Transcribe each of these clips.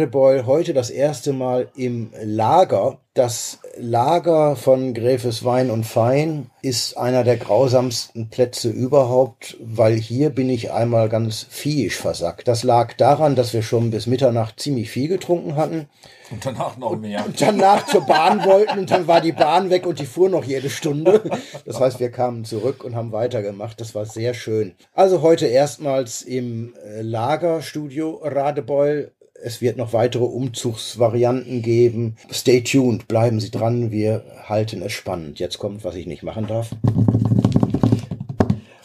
Radebeul. Heute das erste Mal im Lager. Das Lager von Gräfes Wein und Fein ist einer der grausamsten Plätze überhaupt, weil hier bin ich einmal ganz viehisch versackt. Das lag daran, dass wir schon bis Mitternacht ziemlich viel getrunken hatten. Und danach noch mehr. Und danach zur Bahn wollten und dann war die Bahn weg und die fuhr noch jede Stunde. Das heißt, wir kamen zurück und haben weitergemacht. Das war sehr schön. Also heute erstmals im äh, Lagerstudio Radebeul es wird noch weitere Umzugsvarianten geben. Stay tuned, bleiben Sie dran, wir halten es spannend. Jetzt kommt, was ich nicht machen darf.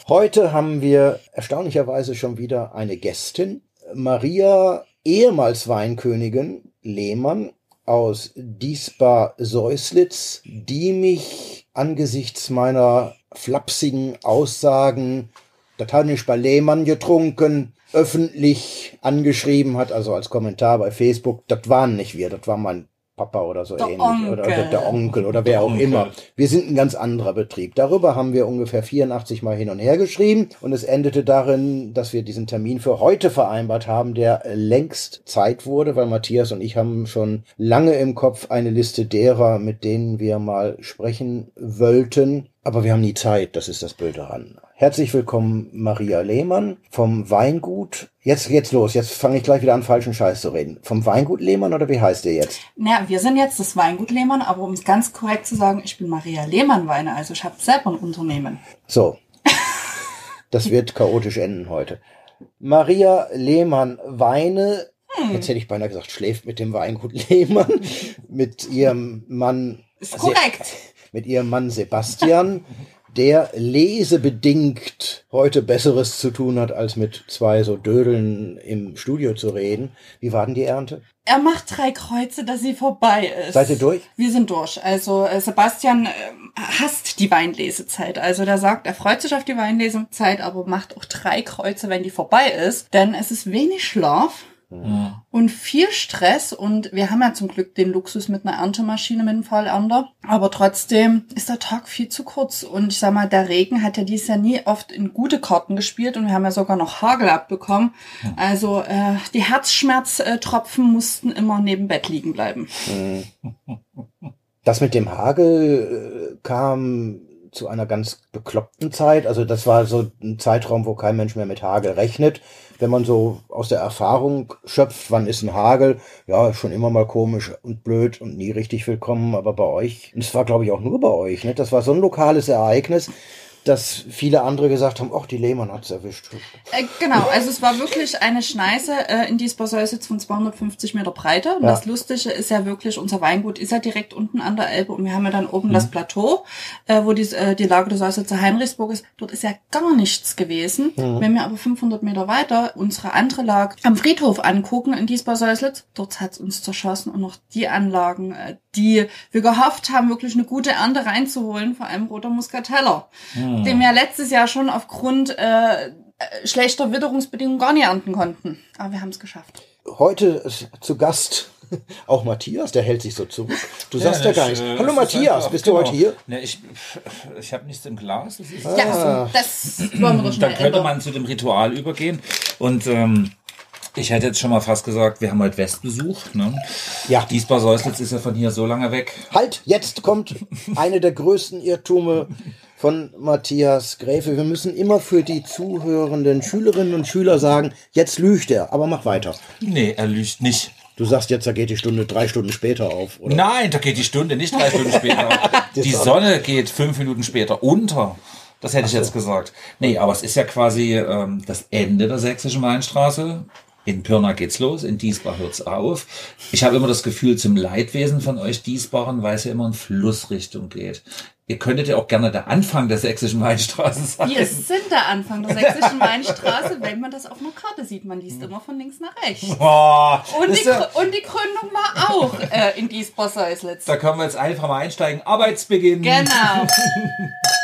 Heute haben wir erstaunlicherweise schon wieder eine Gästin, Maria, ehemals Weinkönigin Lehmann aus Diesbar-Säuslitz, die mich angesichts meiner flapsigen Aussagen, das hat nicht bei Lehmann getrunken, öffentlich angeschrieben hat, also als Kommentar bei Facebook, das waren nicht wir, das war mein Papa oder so Der ähnlich Onkel. oder der, der Onkel oder wer auch Onkel. immer. Wir sind ein ganz anderer Betrieb. Darüber haben wir ungefähr 84 Mal hin und her geschrieben und es endete darin, dass wir diesen Termin für heute vereinbart haben, der längst Zeit wurde, weil Matthias und ich haben schon lange im Kopf eine Liste derer, mit denen wir mal sprechen wollten. Aber wir haben nie Zeit, das ist das Bild daran. Herzlich willkommen, Maria Lehmann vom Weingut. Jetzt geht's los. Jetzt fange ich gleich wieder an, falschen Scheiß zu reden. Vom Weingut Lehmann oder wie heißt der jetzt? Na, wir sind jetzt das Weingut Lehmann, aber um es ganz korrekt zu sagen, ich bin Maria Lehmann Weine, also ich habe selber ein Unternehmen. So. Das wird chaotisch enden heute. Maria Lehmann Weine. Jetzt hätte ich beinahe gesagt, schläft mit dem Weingut Lehmann. Mit ihrem Mann. Ist korrekt. Mit ihrem Mann Sebastian, der lesebedingt heute Besseres zu tun hat, als mit zwei so Dödeln im Studio zu reden. Wie war denn die Ernte? Er macht drei Kreuze, dass sie vorbei ist. Seid ihr durch? Wir sind durch. Also äh, Sebastian äh, hasst die Weinlesezeit. Also der sagt, er freut sich auf die Weinlesezeit, aber macht auch drei Kreuze, wenn die vorbei ist. Denn es ist wenig Schlaf und viel Stress. Und wir haben ja zum Glück den Luxus mit einer Erntemaschine mit dem Vollander. Aber trotzdem ist der Tag viel zu kurz. Und ich sag mal, der Regen hat ja dieses Jahr nie oft in gute Karten gespielt. Und wir haben ja sogar noch Hagel abbekommen. Also äh, die Herzschmerztropfen mussten immer neben Bett liegen bleiben. Das mit dem Hagel äh, kam zu einer ganz bekloppten Zeit. Also das war so ein Zeitraum, wo kein Mensch mehr mit Hagel rechnet. Wenn man so aus der Erfahrung schöpft, wann ist ein Hagel? Ja, schon immer mal komisch und blöd und nie richtig willkommen. Aber bei euch, und es war glaube ich auch nur bei euch, ne? das war so ein lokales Ereignis, dass viele andere gesagt haben, ach, die Lehmann hat's erwischt. Äh, genau, also es war wirklich eine Schneise äh, in Diesbarsäusitz von 250 Meter Breite. Und Ja. das Lustige ist ja wirklich, unser Weingut ist ja direkt unten an der Elbe und wir haben ja dann oben das Plateau, äh, wo die, äh, die Lage der Säusitzer Heinrichsburg ist. Dort ist ja gar nichts gewesen. Wenn wir aber 500 Meter weiter unsere andere Lage am Friedhof angucken in Diesbarsäuslitz, dort hat's uns zerschossen und noch die Anlagen, äh, die wir gehofft haben, wirklich eine gute Ernte reinzuholen, vor allem roter Muskateller, den wir letztes Jahr schon aufgrund äh, schlechter Witterungsbedingungen gar nicht ernten konnten. Aber wir haben es geschafft. Heute ist zu Gast auch Matthias, der hält sich so zurück. Du sagst ja, gar nichts. äh, Hallo Matthias, einfach- bist du genau. heute hier? Ne, ich ich habe nichts im Glas. Das ist, Ja, so, das wollen wir doch Dann könnte man zu dem Ritual übergehen. Und ähm, ich hätte jetzt schon mal fast gesagt, wir haben heute Westbesuch. Ne? Ja. Diesbar-Säuslitz ist ja von hier so lange weg. Halt, jetzt kommt eine der größten Irrtümer von Matthias Gräfe. Wir müssen immer für die zuhörenden Schülerinnen und Schüler sagen, jetzt lügt er, aber mach weiter. Nee, er lügt nicht. Du sagst jetzt, da geht die Stunde drei Stunden später auf, oder? Nein, da geht die Stunde nicht drei Stunden später. Die Sonne geht fünf Minuten später unter. Das hätte ich jetzt gesagt. Nee, aber es ist ja quasi ähm, das Ende der sächsischen Weinstraße. In Pirna geht's los, in Diesbach hört's auf. Ich habe immer das Gefühl zum Leidwesen von euch Diesbachern, weil es ja immer in Flussrichtung geht. Ihr könntet ja auch gerne der Anfang der sächsischen Weinstraße sein. Wir sind der Anfang der sächsischen Weinstraße, wenn man das auf einer Karte sieht. Man liest immer von links nach rechts. Boah, Und die, ist ja, und die Gründung war auch äh, in Diesbar-Säuslitz. da können wir jetzt einfach mal einsteigen. Arbeitsbeginn. Genau.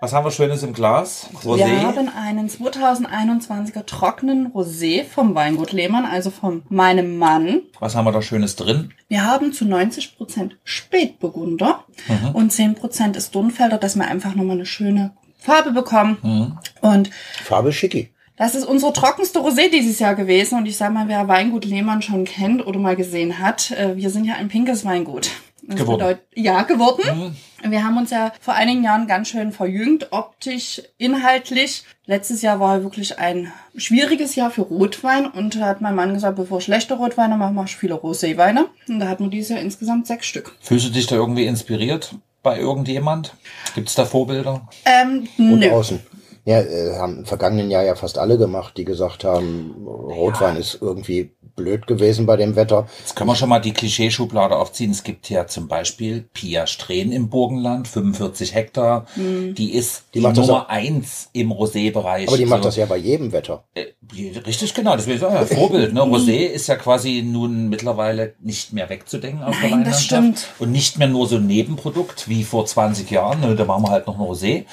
Was haben wir Schönes im Glas? Rosé? Wir haben einen 2021er trockenen Rosé vom Weingut Lehmann, also von meinem Mann. Was haben wir da Schönes drin? Wir haben zu 90 Prozent Spätburgunder mhm. und 10 Prozent ist Dunfelder, dass wir einfach nochmal eine schöne Farbe bekommen. Mhm. Und Farbe schicki. Das ist unsere trockenste Rosé dieses Jahr gewesen. Und ich sag mal, wer Weingut Lehmann schon kennt oder mal gesehen hat, äh, wir sind ja ein pinkes Weingut. Das geworden. Bedeutet, ja, geworden. Mhm. Wir haben uns ja vor einigen Jahren ganz schön verjüngt, optisch, inhaltlich. Letztes Jahr war wirklich ein schwieriges Jahr für Rotwein und da hat mein Mann gesagt, bevor schlechte Rotweine machen, mach ich viele Roséweine. Und da hatten wir dieses Jahr insgesamt sechs Stück. Fühlst du dich da irgendwie inspiriert bei irgendjemand? Gibt es da Vorbilder? Ähm, und nö. außen. Ja, äh, haben im vergangenen Jahr ja fast alle gemacht, die gesagt haben, Rotwein ja. ist irgendwie blöd gewesen bei dem Wetter. Jetzt können wir schon mal die Klischeeschublade aufziehen. Es gibt ja zum Beispiel Pia Strehn im Burgenland, 45 Hektar. Mhm. Die ist die, die Nummer eins im Rosé-Bereich. Aber die macht so. das ja bei jedem Wetter. Äh, richtig, genau. Das wäre ja Vorbild. Ne? Rosé ist ja quasi nun mittlerweile nicht mehr wegzudenken aus Nein, der. Das stimmt. Und nicht mehr nur so ein Nebenprodukt wie vor 20 Jahren. Ne? Da machen wir halt noch ein Rosé.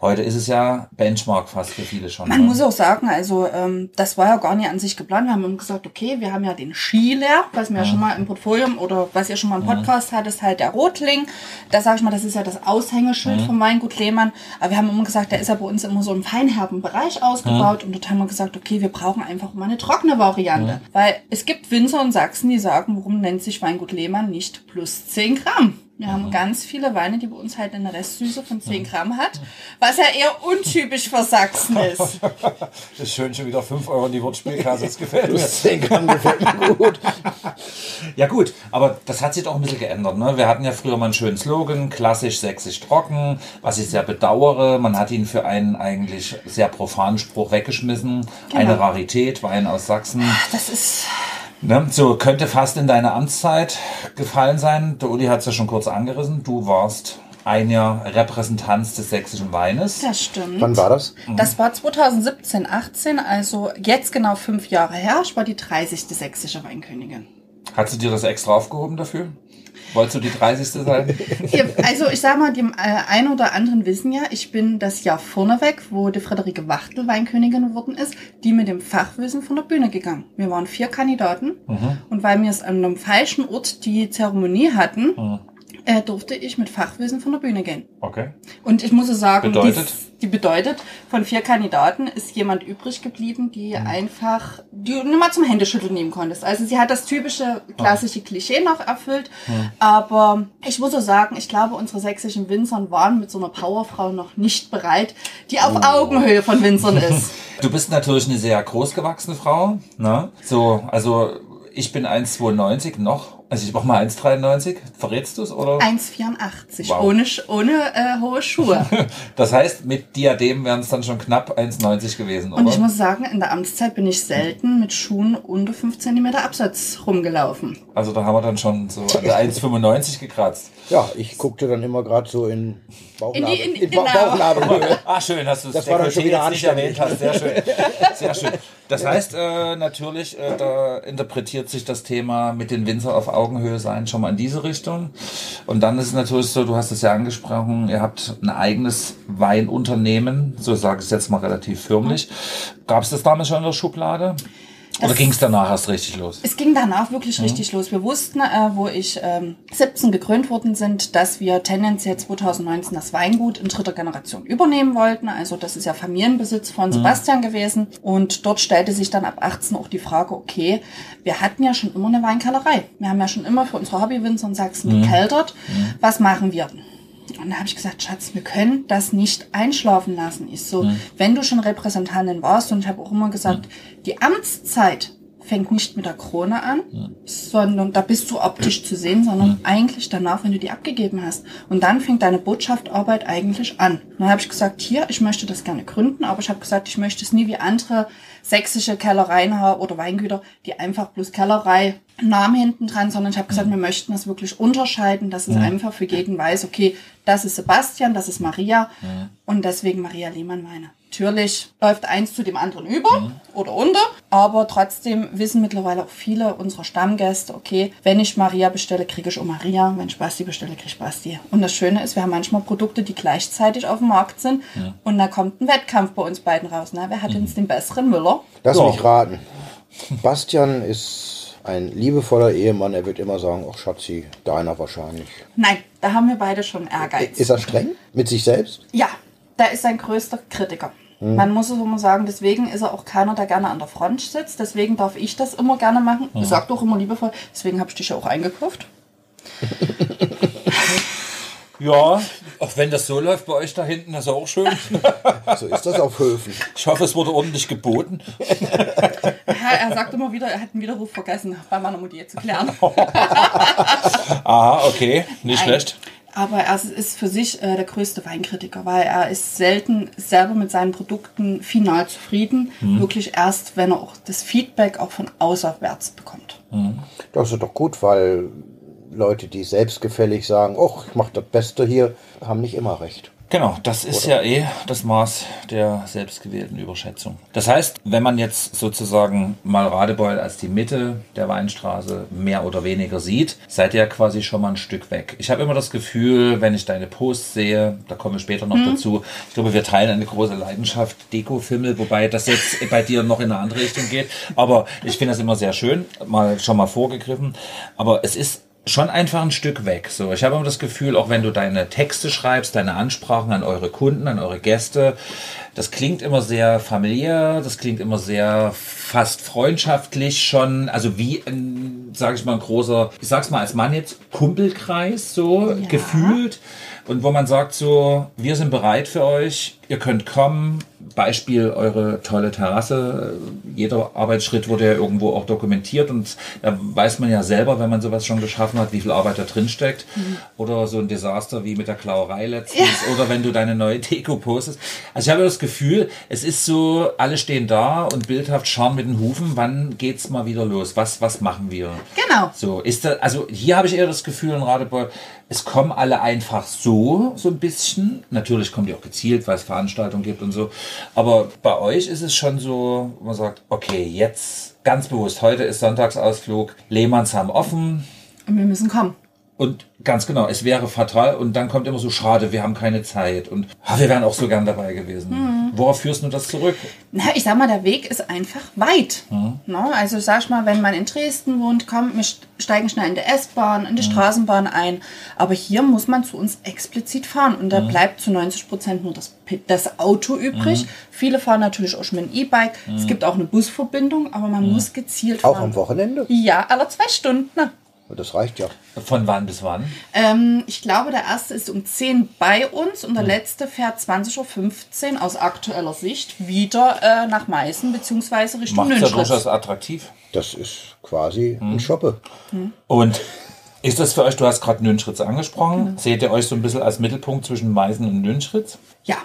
Heute ist es ja Benchmark fast für viele schon. Man ne? muss auch sagen, also ähm, das war ja gar nicht an sich geplant. Wir haben gesagt, okay, wir haben ja den Skiler, was wir ja. schon mal im Portfolio oder was ihr schon mal im Podcast ja. hattet, halt der Rotling. Da sage ich mal, das ist ja das Aushängeschild ja. vom Weingut Lehmann. Aber wir haben immer gesagt, der ist ja bei uns immer so im feinherben Bereich ausgebaut. Und dort haben wir gesagt, okay, wir brauchen einfach mal eine trockene Variante. Weil es gibt Winzer in Sachsen, die sagen, warum nennt sich Weingut Lehmann nicht plus 10 Gramm? Wir haben mhm. ganz viele Weine, die bei uns halt eine Restsüße von 10 Gramm hat, was ja eher untypisch für Sachsen ist. das ist schön, schon wieder 5 Euro in die Wortspielkasse, das gefällt mir. 10 Gramm gefällt mir gut. ja gut, aber das hat sich doch ein bisschen geändert. Ne? Wir hatten ja früher mal einen schönen Slogan, klassisch, sächsisch, trocken, was ich sehr bedauere. Man hat ihn für einen eigentlich sehr profanen Spruch weggeschmissen. Genau. Eine Rarität, Wein aus Sachsen. Das ist Ne, so könnte fast in deine Amtszeit gefallen sein. Der Uli hat es ja schon kurz angerissen. Du warst ein Jahr Repräsentanz des sächsischen Weines. Das stimmt. Wann war das? Das war 2017, 18, also jetzt genau fünf Jahre her. Ich war die 30. sächsische Weinkönigin. Hast du dir das extra aufgehoben dafür? Wolltest du die 30. sein? also ich sag mal, die äh, ein oder anderen wissen ja, ich bin das Jahr vorneweg, wo die Friederike Wachtel Weinkönigin geworden ist, die mit dem Fachwissen von der Bühne gegangen. Wir waren vier Kandidaten mhm. und weil wir es an einem falschen Ort die Zeremonie hatten, mhm äh, durfte ich mit Fachwissen von der Bühne gehen. Okay. Und ich muss sagen, bedeutet? Die, die bedeutet, von vier Kandidaten ist jemand übrig geblieben, die mhm. einfach, die du nur mal zum Händeschütteln nehmen konntest. Also sie hat das typische, klassische Klischee noch erfüllt. Mhm. Aber ich muss so sagen, ich glaube, unsere sächsischen Winzern waren mit so einer Powerfrau noch nicht bereit, die auf oh. Augenhöhe von Winzern ist. Du bist natürlich eine sehr großgewachsene Frau. Ne? So, also ich bin 1,92 noch also ich mach mal 1,93. Verrätst du es oder? 1,84 wow. ohne, ohne äh, hohe Schuhe. das heißt, mit Diadem wären es dann schon knapp 1,90 gewesen, oder? Und ich muss sagen, in der Amtszeit bin ich selten mit Schuhen unter 5 cm Absatz rumgelaufen. Also da haben wir dann schon so an der 1,95 gekratzt. Ja, ich guckte dann immer gerade so in Bauchnabel. In, die, in, in genau. Bauchnabelhöhe. Ah, schön, hast du das war dann schon wieder nicht erwähnt hast. Sehr schön. Sehr schön. Das heißt, äh, natürlich, äh, da interpretiert sich das Thema mit den Winzer auf Augenhöhe sein schon mal in diese Richtung. Und dann ist es natürlich so, du hast es ja angesprochen, ihr habt ein eigenes Weinunternehmen, so sage ich es jetzt mal relativ förmlich. Gab es das damals schon in der Schublade? Oder ging es danach erst richtig los? Es ging danach wirklich mhm. richtig los. Wir wussten, äh, wo ich ähm, 17 gekrönt worden sind, dass wir tendenziell 2019 das Weingut in dritter Generation übernehmen wollten. Also das ist ja Familienbesitz von mhm. Sebastian gewesen. Und dort stellte sich dann ab 18 auch die Frage, okay, wir hatten ja schon immer eine Weinkellerei. Wir haben ja schon immer für unsere Hobbywinzer in Sachsen mhm. gekeltert. Mhm. Was machen wir? Und da habe ich gesagt, Schatz, wir können das nicht einschlafen lassen. Ich so, mhm. wenn du schon Repräsentantin warst, und ich habe auch immer gesagt, die Amtszeit fängt nicht mit der Krone an, mhm. sondern da bist du optisch zu sehen, sondern mhm. eigentlich danach, wenn du die abgegeben hast. Und dann fängt deine Botschaftarbeit eigentlich an. Und dann habe ich gesagt, hier, ich möchte das gerne gründen, aber ich habe gesagt, ich möchte es nie wie andere sächsische Kellereien haben oder Weingüter, die einfach bloß Kellerei Namen hinten dran, sondern ich habe gesagt, wir möchten das wirklich unterscheiden, dass es einfach für jeden weiß, okay, das ist Sebastian, das ist Maria und deswegen Maria Lehmann Weine. Natürlich läuft eins zu dem anderen über oder unter, aber trotzdem wissen mittlerweile auch viele unserer Stammgäste, okay, wenn ich Maria bestelle, kriege ich auch Maria, wenn ich Basti bestelle, kriege ich Basti. Und das Schöne ist, wir haben manchmal Produkte, die gleichzeitig auf dem Markt sind und da kommt ein Wettkampf bei uns beiden raus. Ne? Wer hat jetzt den besseren Müller? Lass Ja. mich raten. Bastian ist ein liebevoller Ehemann. Er wird immer sagen, ach Schatzi, deiner wahrscheinlich. Nein, da haben wir beide schon Ehrgeiz. Ist er streng mit sich selbst? Ja, der ist sein größter Kritiker. Man muss es immer sagen, deswegen ist er auch keiner, der gerne an der Front sitzt. Deswegen darf ich das immer gerne machen. Ich sag doch immer liebevoll, deswegen habe ich dich ja auch eingekauft. Ja, auch wenn das so läuft bei euch da hinten, ist auch schön. So ist das auf Höfen. Ich hoffe, es wurde ordentlich geboten. Ja, er sagt immer wieder, er hat einen Widerruf vergessen, bei meiner Mutti zu klären. Aha, okay, nicht Nein. schlecht. Aber er ist für sich äh, der größte Weinkritiker, weil er ist selten selber mit seinen Produkten final zufrieden. Wirklich erst, wenn er auch das Feedback auch von außerwärts bekommt. Das ist doch gut, weil Leute, die selbstgefällig sagen, ach, ich mache das Beste hier, haben nicht immer recht. Genau, das ist ja eh das Maß der selbstgewählten Überschätzung. Das heißt, wenn man jetzt sozusagen mal Radebeul als die Mitte der Weinstraße mehr oder weniger sieht, seid ihr ja quasi schon mal ein Stück weg. Ich habe immer das Gefühl, wenn ich deine Posts sehe, da kommen wir später noch dazu, ich glaube, wir teilen eine große Leidenschaft, Dekofimmel, wobei das jetzt bei dir noch in eine andere Richtung geht. Aber ich finde das immer sehr schön, mal schon mal vorgegriffen. Aber es ist schon einfach ein Stück weg. So, ich habe immer das Gefühl, auch wenn du deine Texte schreibst, deine Ansprachen an eure Kunden, an eure Gäste, das klingt immer sehr familiär, das klingt immer sehr fast freundschaftlich schon, also wie ein, sage ich mal, ein großer, ich sag's mal als Mann jetzt, Kumpelkreis so Ja. gefühlt und wo man sagt so, wir sind bereit für euch, ihr könnt kommen. Beispiel eure tolle Terrasse. Jeder Arbeitsschritt wurde ja irgendwo auch dokumentiert und da weiß man ja selber, wenn man sowas schon geschaffen hat, wie viel Arbeit da drin steckt. Oder so ein Desaster wie mit der Klauerei letztens oder wenn du deine neue Deko postest. Also ich habe das Gefühl, es ist so, alle stehen da und bildhaft schauen mit den Hufen, wann geht's mal wieder los? Was, was machen wir? Genau. So, ist da, also hier habe ich eher das Gefühl in Radebeul, es kommen alle einfach so, so ein bisschen. Natürlich kommen die auch gezielt, weil es Veranstaltungen gibt und so. Aber bei euch ist es schon so, man sagt, okay, jetzt ganz bewusst, heute ist Sonntagsausflug, Lehmanns haben offen. Und wir müssen kommen. Und ganz genau, es wäre fatal und dann kommt immer so, schade, wir haben keine Zeit und ah, wir wären auch so gern dabei gewesen. Worauf führst du das zurück? Na, ich sag mal, der Weg ist einfach weit. Mhm. Na, also sag ich mal, wenn man in Dresden wohnt, kommt, wir steigen schnell in die S-Bahn, in die Mhm. Straßenbahn ein. Aber hier muss man zu uns explizit fahren und Mhm. da bleibt zu 90 Prozent nur das, das Auto übrig. Mhm. Viele fahren natürlich auch schon mit dem E-Bike. Es gibt auch eine Busverbindung, aber man muss gezielt Auch fahren. am Wochenende? Ja, alle zwei Stunden. Das reicht ja. Von wann bis wann? Ähm, ich glaube, der erste ist um 10 bei uns und der Mhm. letzte fährt 20.15 Uhr aus aktueller Sicht wieder äh, nach Meißen bzw. Richtung Macht ja durchaus attraktiv. Das ist quasi Mhm. ein Shoppe. Und ist das für euch, du hast gerade Nünchritz angesprochen, seht ihr euch so ein bisschen als Mittelpunkt zwischen Meißen und Nünchritz? Ja,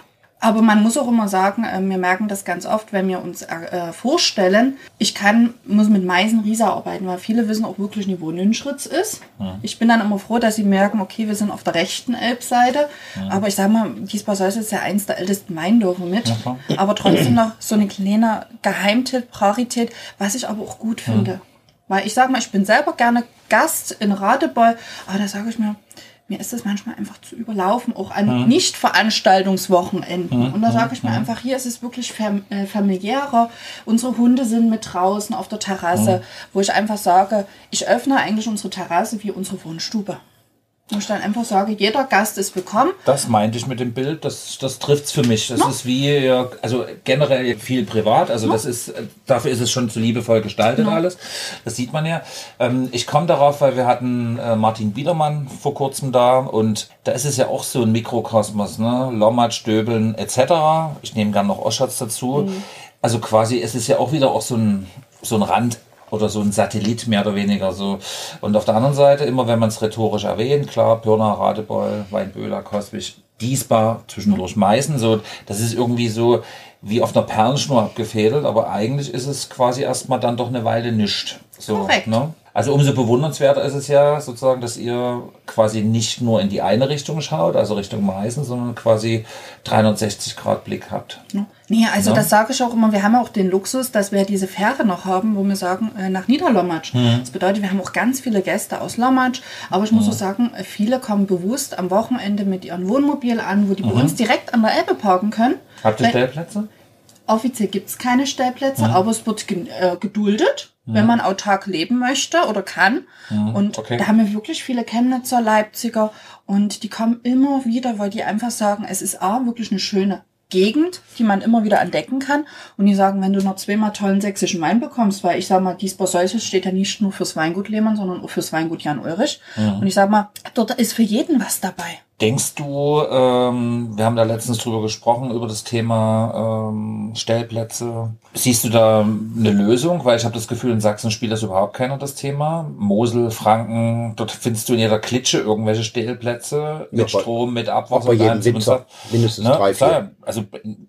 aber man muss auch immer sagen, äh, wir merken das ganz oft, wenn wir uns äh, vorstellen, ich kann, muss mit Meisen Riesa arbeiten, weil viele wissen auch wirklich nicht, wo Nünschritz ist. Ich bin dann immer froh, dass sie merken, okay, wir sind auf der rechten Elbseite, aber ich sag mal, Giesbar-Seus ist ja eins der ältesten Weindörfer mit, klar. aber trotzdem noch so eine kleine Geheimtipp, Rarität, was ich aber auch gut finde. Weil ich sag mal, ich bin selber gerne Gast in Radebeul, aber da sage ich mir, mir ist das manchmal einfach zu überlaufen, auch an Nicht-Veranstaltungswochenenden. Und da sage ich mir einfach, hier ist es wirklich fam äh, familiärer. Unsere Hunde sind mit draußen auf der Terrasse, wo ich einfach sage, ich öffne eigentlich unsere Terrasse wie unsere Wohnstube. Wo ich dann einfach sage, jeder Gast ist willkommen. Das meinte ich mit dem Bild, das, das trifft's für mich. Das ist wie, ja, also generell viel privat, also das ist, äh, dafür ist es schon zu liebevoll gestaltet alles. Das sieht man ja. Ähm, ich komme darauf, weil wir hatten äh, Martin Biedermann vor kurzem da und da ist es ja auch so ein Mikrokosmos, ne? Lommat, Stöbeln etc. Ich nehme gern noch Oschatz dazu. Also quasi, es ist ja auch wieder auch so ein, so ein Rand oder so ein Satellit mehr oder weniger so. Und auf der anderen Seite, immer wenn man es rhetorisch erwähnt, klar, Pirna, Radebeul, Weinböhler, Koswig, Diesbar zwischendurch Meißen. So, das ist irgendwie so wie auf einer Perlenschnur abgefädelt, aber eigentlich ist es quasi erstmal dann doch eine Weile nischt. So, Korrekt. Ne? Also umso bewundernswerter ist es ja sozusagen, dass ihr quasi nicht nur in die eine Richtung schaut, also Richtung Meißen, sondern quasi 360 Grad Blick habt. Nee, also Ja. das sage ich auch immer. Wir haben auch den Luxus, dass wir diese Fähre noch haben, wo wir sagen, äh, nach Niederlommatsch. Mhm. Das bedeutet, wir haben auch ganz viele Gäste aus Lommatsch. Aber ich muss auch sagen, viele kommen bewusst am Wochenende mit ihrem Wohnmobil an, wo die bei uns direkt an der Elbe parken können. Mhm. Habt ihr Stellplätze? Offiziell gibt es keine Stellplätze, aber es wird ge äh, geduldet, wenn man autark leben möchte oder kann. Und okay. da haben wir wirklich viele Chemnitzer, Leipziger und die kommen immer wieder, weil die einfach sagen, es ist A, wirklich eine schöne Gegend, die man immer wieder entdecken kann. Und die sagen, wenn du noch zweimal tollen sächsischen Wein bekommst, weil ich sag mal, Diesbar Säuses steht ja nicht nur fürs Weingut Lehmann, sondern auch fürs Weingut Jan Ulrich. Und ich sag mal, dort ist für jeden was dabei. Denkst du, ähm, wir haben da letztens drüber gesprochen, über das Thema ähm, Stellplätze. Siehst du da eine Lösung? Weil ich habe das Gefühl, in Sachsen spielt das überhaupt keiner, das Thema. Mosel, Franken, dort findest du in jeder Klitsche irgendwelche Stellplätze mit Ja, Strom, mit Abwasser. und Winzer. dran. Mindestens Ne? drei, vier. Also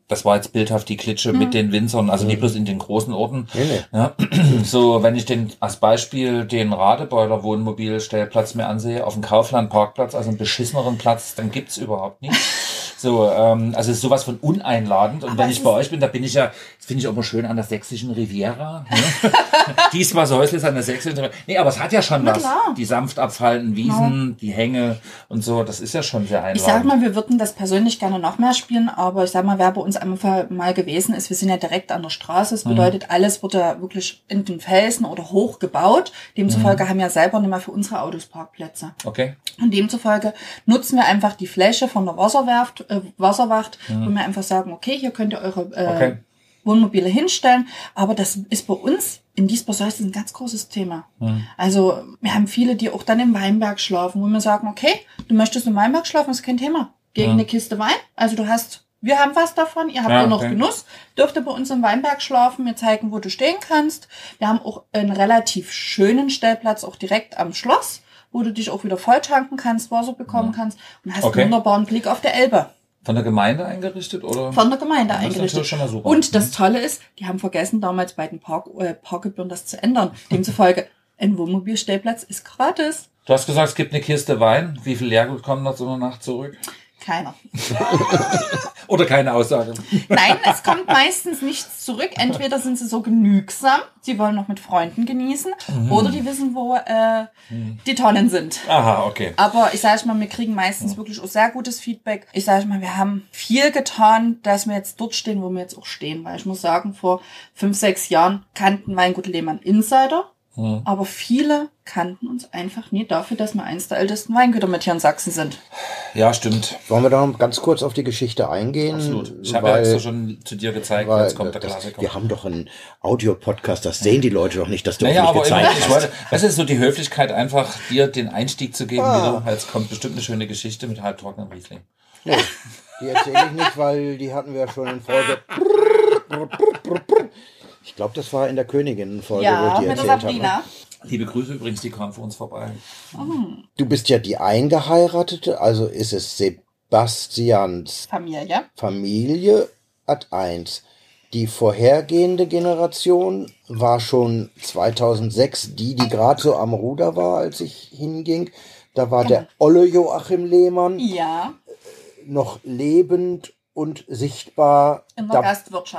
das war jetzt bildhaft die Klitsche mit den Winzern, also nicht bloß in den großen Orten. Nee, nee. Ja, so, wenn ich den als Beispiel den Radebeuler Wohnmobilstellplatz mir ansehe, auf dem Kaufland Parkplatz, also einen beschisseneren Platz, dann gibt's überhaupt nicht. So, ähm, also es ist sowas von uneinladend. Und Aber wenn es ich bei euch bin, da bin ich ja, das finde ich auch immer schön an der sächsischen Riviera. Ne? Diesmal so ist an der sächsischen Riviera. Nee, aber es hat ja schon Na was. klar. Genau. Die sanft abfallenden Wiesen, die Hänge und so, das ist ja schon sehr einladend. Ich sag mal, wir würden das persönlich gerne noch mehr spielen, aber ich sag mal, wer bei uns einfach mal gewesen ist, wir sind ja direkt an der Straße. Das bedeutet, alles wurde wirklich in den Felsen oder hoch gebaut. Demzufolge haben wir selber nicht mehr für unsere Autos Parkplätze. Okay. Und demzufolge nutzen wir einfach die Fläche von der Wasserwerft, äh, Wasserwacht, wo wir einfach sagen, okay, hier könnt ihr eure äh, Okay. Wohnmobile hinstellen. Aber das ist bei uns in Diesbach-Säuß ein ganz großes Thema. Also wir haben viele, die auch dann im Weinberg schlafen, wo wir sagen, okay, du möchtest im Weinberg schlafen, ist kein Thema. Gegen eine Kiste Wein. Also du hast, wir haben was davon, ihr habt Ja, noch okay. Genuss. Dürft ihr bei uns im Weinberg schlafen, wir zeigen, wo du stehen kannst. Wir haben auch einen relativ schönen Stellplatz, auch direkt am Schloss, wo du dich auch wieder voll tanken kannst, Wasser bekommen kannst und hast Okay. einen wunderbaren Blick auf der Elbe. Von der Gemeinde eingerichtet oder? Von der Gemeinde Das ist eingerichtet. natürlich schon mal super. Und das Tolle ist, die haben vergessen, damals bei den Park, äh, Parkgebühren das zu ändern. Demzufolge, ein Wohnmobilstellplatz ist gratis. Du hast gesagt, es gibt eine Kiste Wein. Wie viel Leergut kommt nach so einer Nacht zurück? Keiner. Oder keine Aussage. Nein, es kommt meistens nichts zurück. Entweder sind sie so genügsam, sie wollen noch mit Freunden genießen, Mhm. oder die wissen, wo äh, die Tonnen sind. Aha, okay. Aber ich sage mal, wir kriegen meistens wirklich auch sehr gutes Feedback. Ich sage mal, wir haben viel getan, dass wir jetzt dort stehen, wo wir jetzt auch stehen. Weil ich muss sagen, vor fünf, sechs Jahren kannten Weingut Lehmann Insider. Aber viele kannten uns einfach nie dafür, dass wir eins der ältesten Weingüter mit hier in Sachsen sind. Ja, stimmt. Wollen wir da noch ganz kurz auf die Geschichte eingehen? Absolut. Ich habe ja extra schon zu dir gezeigt, weil jetzt kommt der das, Klassiker. wir haben doch einen Audiopodcast, das sehen die Leute doch nicht, dass du Naja, uns aber nicht gezeigt hast. wollte, das ist so die Höflichkeit, einfach dir den Einstieg zu geben Ah. wieder. Jetzt kommt bestimmt eine schöne Geschichte mit halbtrockenem Riesling. Nee, die erzähle ich nicht, weil die hatten wir ja schon in Folge. Ich glaube, das war in der Königin-Folge, wo ich die mit der erzählt habe. Sabrina. Liebe Grüße übrigens, die kam für uns vorbei. Du bist ja die Eingeheiratete, also ist es Sebastians Familie. Familie at 1. Die vorhergehende Generation war schon 2006 die, die gerade so am Ruder war, als ich hinging. Da war der Olle Joachim Lehmann Ja, noch lebend und sichtbar in da-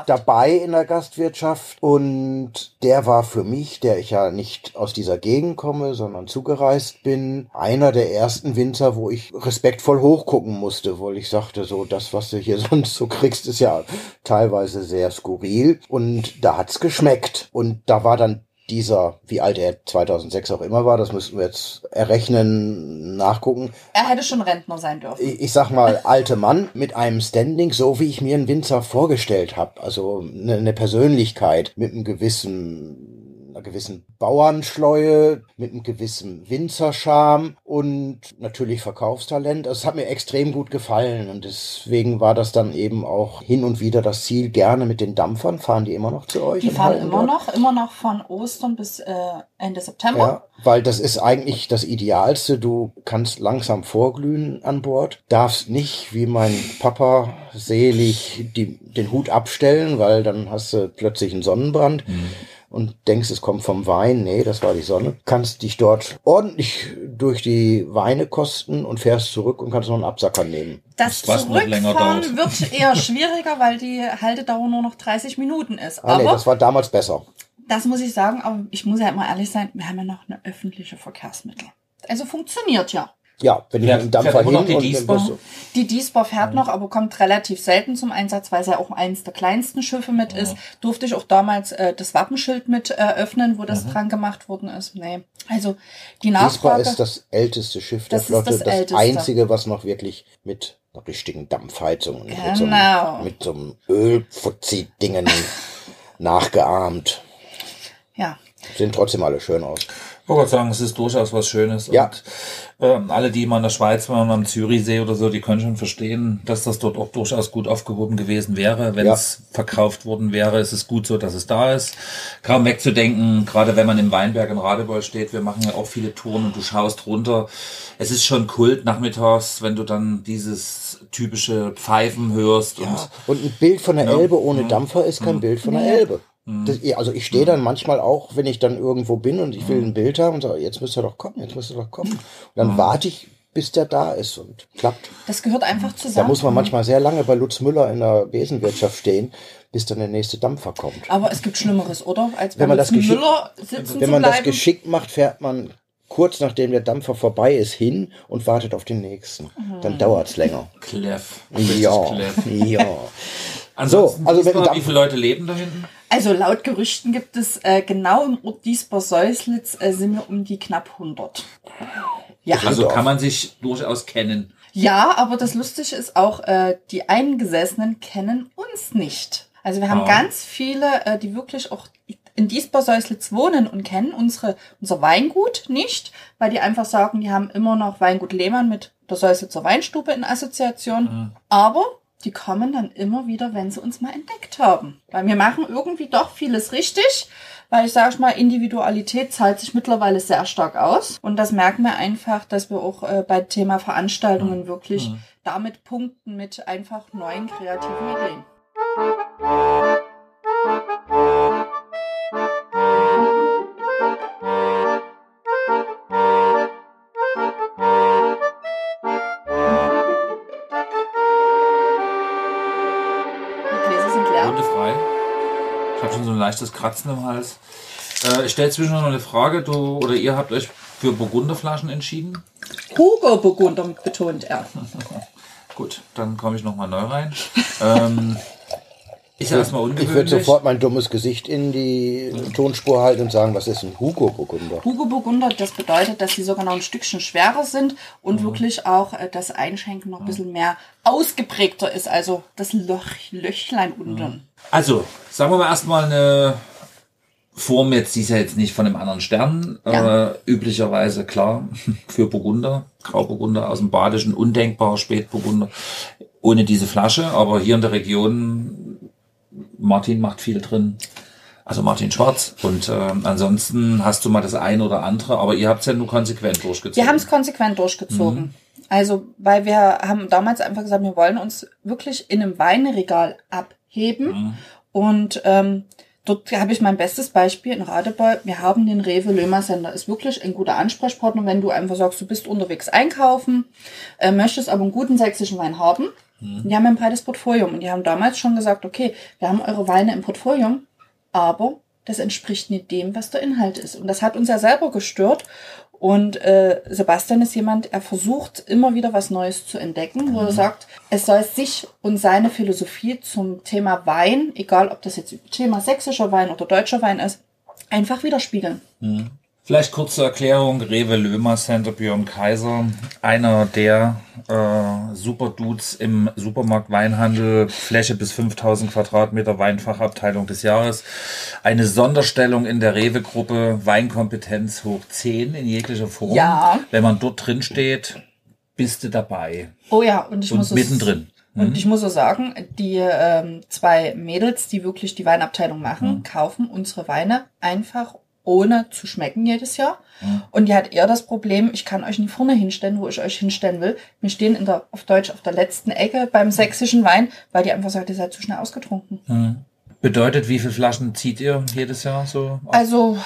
dabei in der Gastwirtschaft. Und der war für mich, der ich ja nicht aus dieser Gegend komme, sondern zugereist bin, einer der ersten Winzer, wo ich respektvoll hochgucken musste, weil ich sagte, so das, was du hier sonst so kriegst, ist ja teilweise sehr skurril. Und da hat's geschmeckt. Und da war dann dieser, wie alt er 2006 auch immer war, das müssten wir jetzt errechnen, nachgucken, er hätte schon Rentner sein dürfen. ich ich sag mal, alte Mann mit einem Standing, so wie ich mir einen Winzer vorgestellt habe. Also eine, eine Persönlichkeit mit einem gewissen gewissen Bauernschleue, mit einem gewissen Winzerscham und natürlich Verkaufstalent. Also es hat mir extrem gut gefallen und deswegen war das dann eben auch hin und wieder das Ziel, gerne mit den Dampfern. Fahren die immer noch zu euch? Die fahren immer noch, immer noch von Ostern bis äh, Ende September. Ja, weil das ist eigentlich das Idealste. Du kannst langsam vorglühen an Bord, darfst nicht, wie mein Papa selig, die, den Hut abstellen, weil dann hast du plötzlich einen Sonnenbrand. Mhm und denkst, es kommt vom Wein. Nee, das war die Sonne. Kannst dich dort ordentlich durch die Weine kosten und fährst zurück und kannst noch einen Absacker nehmen. Das Zurückfahren wird eher schwieriger, weil die Haltedauer nur noch 30 Minuten ist. Ah, aber nee, das war damals besser. Das muss ich sagen, aber ich muss ja immer ehrlich sein, wir haben ja noch eine öffentliche Verkehrsmittel. Also funktioniert ja. Ja, wenn ich mit dem Dampfer hin die Diesbar? So. Die Diesbar fährt noch, aber kommt relativ selten zum Einsatz, weil es ja auch eines der kleinsten Schiffe mit ja. ist. Durfte ich auch damals äh, das Wappenschild mit eröffnen, wo das mhm. dran gemacht worden ist. Nee. Also die Nachfrage... Diesbar ist das älteste Schiff der Flotte, das, das einzige, was noch wirklich mit einer richtigen Dampfheizung genau. mit so einem, mit so einem Ölfuzzi-Dingen nachgeahmt. Ja. Sehen trotzdem alle schön aus. Ich wollte sagen, es ist durchaus was Schönes. Ja. Und ähm, alle, die mal in der Schweiz waren, am Zürichsee oder so, die können schon verstehen, dass das dort auch durchaus gut aufgehoben gewesen wäre. Wenn ja. es verkauft worden wäre, ist es gut so, dass es da ist. Kaum wegzudenken, gerade wenn man im Weinberg in Radebeul steht, wir machen ja auch viele Touren und du schaust runter. Es ist schon Kult nachmittags, wenn du dann dieses typische Pfeifen hörst. Ja. Und, und ein Bild von der Elbe ohne Dampfer ist kein Bild von der Elbe. Mhm. Das, also ich stehe dann manchmal auch, wenn ich dann irgendwo bin und ich will ein Bild haben und sage, jetzt müsst ihr doch kommen, jetzt müsst ihr doch kommen. Und dann mhm. warte ich, bis der da ist und klappt. Das gehört einfach zusammen. Da muss man manchmal sehr lange bei Lutz Müller in der Besenwirtschaft stehen, bis dann der nächste Dampfer kommt. Aber es gibt Schlimmeres, oder? Als bei wenn man Lutz das Müller sitzen Wenn man das geschickt macht, fährt man kurz nachdem der Dampfer vorbei ist hin und wartet auf den nächsten. Mhm. Dann dauert's länger. Cleff. Ja, Cleff. ja. Ansonsten, so, also wenn wie viele Leute leben da hinten? Also laut Gerüchten gibt es äh, genau im Ort Diesbar-Säuslitz äh, sind wir um die knapp 100. Ja. Also kann man sich durchaus kennen. Ja, aber das Lustige ist auch, äh, die Eingesessenen kennen uns nicht. Also wir haben ah. ganz viele, äh, die wirklich auch in Diesbar-Säuslitz wohnen und kennen unsere, unser Weingut nicht, weil die einfach sagen, die haben immer noch Weingut Lehmann mit der Säuslitzer Weinstube in Assoziation. Mhm. Aber die kommen dann immer wieder, wenn sie uns mal entdeckt haben. Weil wir machen irgendwie doch vieles richtig, weil ich sage mal, Individualität zahlt sich mittlerweile sehr stark aus. Und das merken wir einfach, dass wir auch äh, bei Thema Veranstaltungen wirklich mhm. damit punkten mit einfach neuen kreativen Ideen. Leichtes Kratzen im Hals. Äh, ich stelle zwischendurch noch eine Frage. Du oder ihr habt euch für Burgunderflaschen entschieden? Hugo Burgunder betont er. Gut, dann komme ich nochmal neu rein. ähm, ist ja erstmal ungewöhnlich. Ich würde sofort mein dummes Gesicht in die Tonspur halten und sagen, was ist ein Hugo Burgunder? Hugo Burgunder, das bedeutet, dass sie sogar noch ein Stückchen schwerer sind und mhm. wirklich auch äh, das Einschenken noch ein bisschen mehr ausgeprägter ist, also das Loch, Löchlein unten. Mhm. Also, sagen wir mal erstmal eine Form jetzt, die ist ja jetzt nicht von einem anderen Stern, ja. äh, üblicherweise klar, für Burgunder, Grauburgunder aus dem Badischen, undenkbar Spätburgunder, ohne diese Flasche, aber hier in der Region, Martin macht viel drin, also Martin Schwarz. Und äh, ansonsten hast du mal das ein oder andere, aber ihr habt es ja nur konsequent durchgezogen. Wir haben es konsequent durchgezogen. Mhm. Also, weil wir haben damals einfach gesagt, wir wollen uns wirklich in einem Weinregal abheben. Mhm. Und ähm, dort habe ich mein bestes Beispiel in Radebeul. Wir haben den Rewe Lömer Sender. Ist wirklich ein guter Ansprechpartner, wenn du einfach sagst, du bist unterwegs einkaufen, äh, möchtest aber einen guten sächsischen Wein haben. Mhm. Die haben ein breites Portfolio und die haben damals schon gesagt, okay, wir haben eure Weine im Portfolio, aber das entspricht nicht dem, was der Inhalt ist. Und das hat uns ja selber gestört. Und äh, Sebastian ist jemand, er versucht immer wieder was Neues zu entdecken, wo er mhm. sagt, es soll sich und seine Philosophie zum Thema Wein, egal ob das jetzt Thema sächsischer Wein oder deutscher Wein ist, einfach widerspiegeln. Mhm. Vielleicht kurze Erklärung. Rewe Lömer Center Björn Kaiser. Einer der äh, Superdudes im Supermarkt Weinhandel. Fläche bis 5000 Quadratmeter Weinfachabteilung des Jahres. Eine Sonderstellung in der Rewe-Gruppe. Weinkompetenz hoch 10 in jeglicher Form. Ja. Wenn man dort drin steht, bist du dabei. Oh ja, und ich Und muss es- mittendrin. Und ich muss so sagen, die ähm, zwei Mädels, die wirklich die Weinabteilung machen, kaufen unsere Weine einfach ohne zu schmecken jedes Jahr. Und die hat eher das Problem, ich kann euch nicht vorne hinstellen, wo ich euch hinstellen will. Wir stehen in der, auf Deutsch auf der letzten Ecke beim sächsischen Wein, weil die einfach sagt, ihr seid zu schnell ausgetrunken. Bedeutet, wie viele Flaschen zieht ihr jedes Jahr so? Also,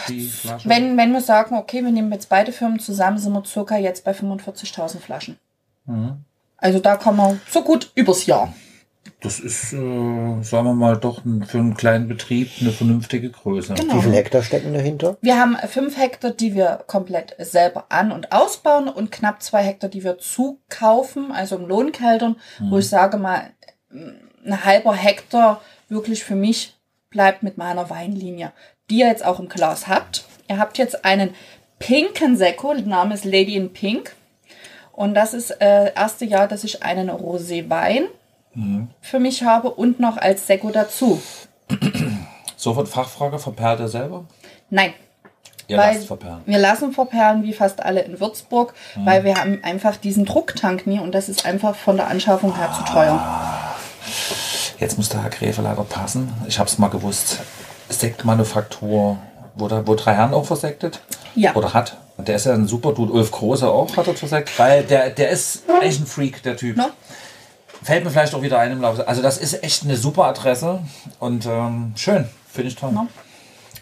wenn, wenn wir sagen, okay, wir nehmen jetzt beide Firmen zusammen, sind wir circa jetzt bei 45.000 Flaschen. Also da kommen wir so gut übers Jahr. Das ist, äh, sagen wir mal, doch ein, für einen kleinen Betrieb eine vernünftige Größe. Genau. Wie viele Hektar stecken dahinter? Wir haben fünf Hektar, die wir komplett selber an- und ausbauen und knapp zwei Hektar, die wir zukaufen, also im Lohnkeldern, wo ich sage mal, ein halber Hektar wirklich für mich bleibt mit meiner Weinlinie, die ihr jetzt auch im Glas habt. Ihr habt jetzt einen pinken Sekko, der Name ist Lady in Pink. Und das ist äh, erste Jahr, dass ich einen Rosé-Wein für mich habe und noch als Sekko dazu. Sofort Fachfrage, verperlt ihr selber? Nein, Ihr weil lasst verperlen. wir lassen verperlen, wie fast alle in Würzburg, weil wir haben einfach diesen Drucktank nie und das ist einfach von der Anschaffung her zu teuer. Jetzt muss der Herr Gräfe leider passen. Ich hab's mal gewusst. Sektmanufaktur, wurde, wurde drei Herren auch versektet? Ja. Oder hat? Und der ist ja ein super Dude. Ulf Große auch hat er versektet, weil der, der ist echt ein Freak, der Typ. No? Fällt mir vielleicht auch wieder ein im Laufe. Also das ist echt eine super Adresse und ähm, schön. Finde ich toll. No.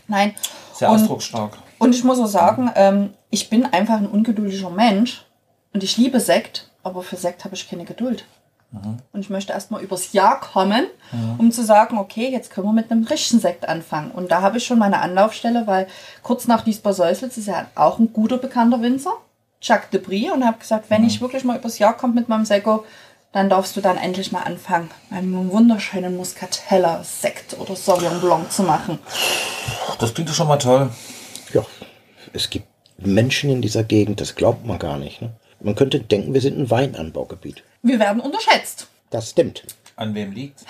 Nein. Sehr und, ausdrucksstark. und ich muss auch sagen, ähm, ich bin einfach ein ungeduldiger Mensch und ich liebe Sekt, aber für Sekt habe ich keine Geduld. Und ich möchte erstmal übers Jahr kommen, um zu sagen, okay, jetzt können wir mit einem richtigen Sekt anfangen. Und da habe ich schon meine Anlaufstelle, weil kurz nach Diesbar-Säuselitz ist ja auch ein guter bekannter Winzer, Jacques de Brie, und habe gesagt, wenn ich wirklich mal übers Jahr komme mit meinem Sekko, dann darfst du dann endlich mal anfangen, einen wunderschönen Muscatella-Sekt oder Sauvignon Blanc zu machen. Das klingt doch schon mal toll. Ja, es gibt Menschen in dieser Gegend, das glaubt man gar nicht. Ne? Man könnte denken, wir sind ein Weinanbaugebiet. Wir werden unterschätzt. Das stimmt. An wem liegt?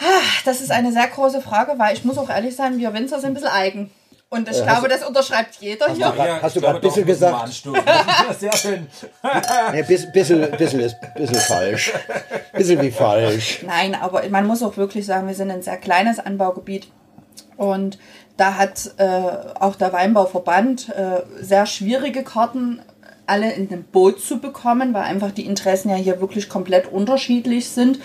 Das ist eine sehr große Frage, weil ich muss auch ehrlich sein, wir Winzer sind ein bisschen eigen. Und ich glaube, das unterschreibt jeder hier. grad- hast du glaube, grad bisschen gesagt? Sehr schön. Nee, bis, bisschen, bisschen ist bisschen falsch. Bisschen wie falsch. Nein, aber man muss auch wirklich sagen, wir sind ein sehr kleines Anbaugebiet. Und da hat äh, auch der Weinbauverband äh, sehr schwierige Karten alle in dem Boot zu bekommen, weil einfach die Interessen ja hier wirklich komplett unterschiedlich sind.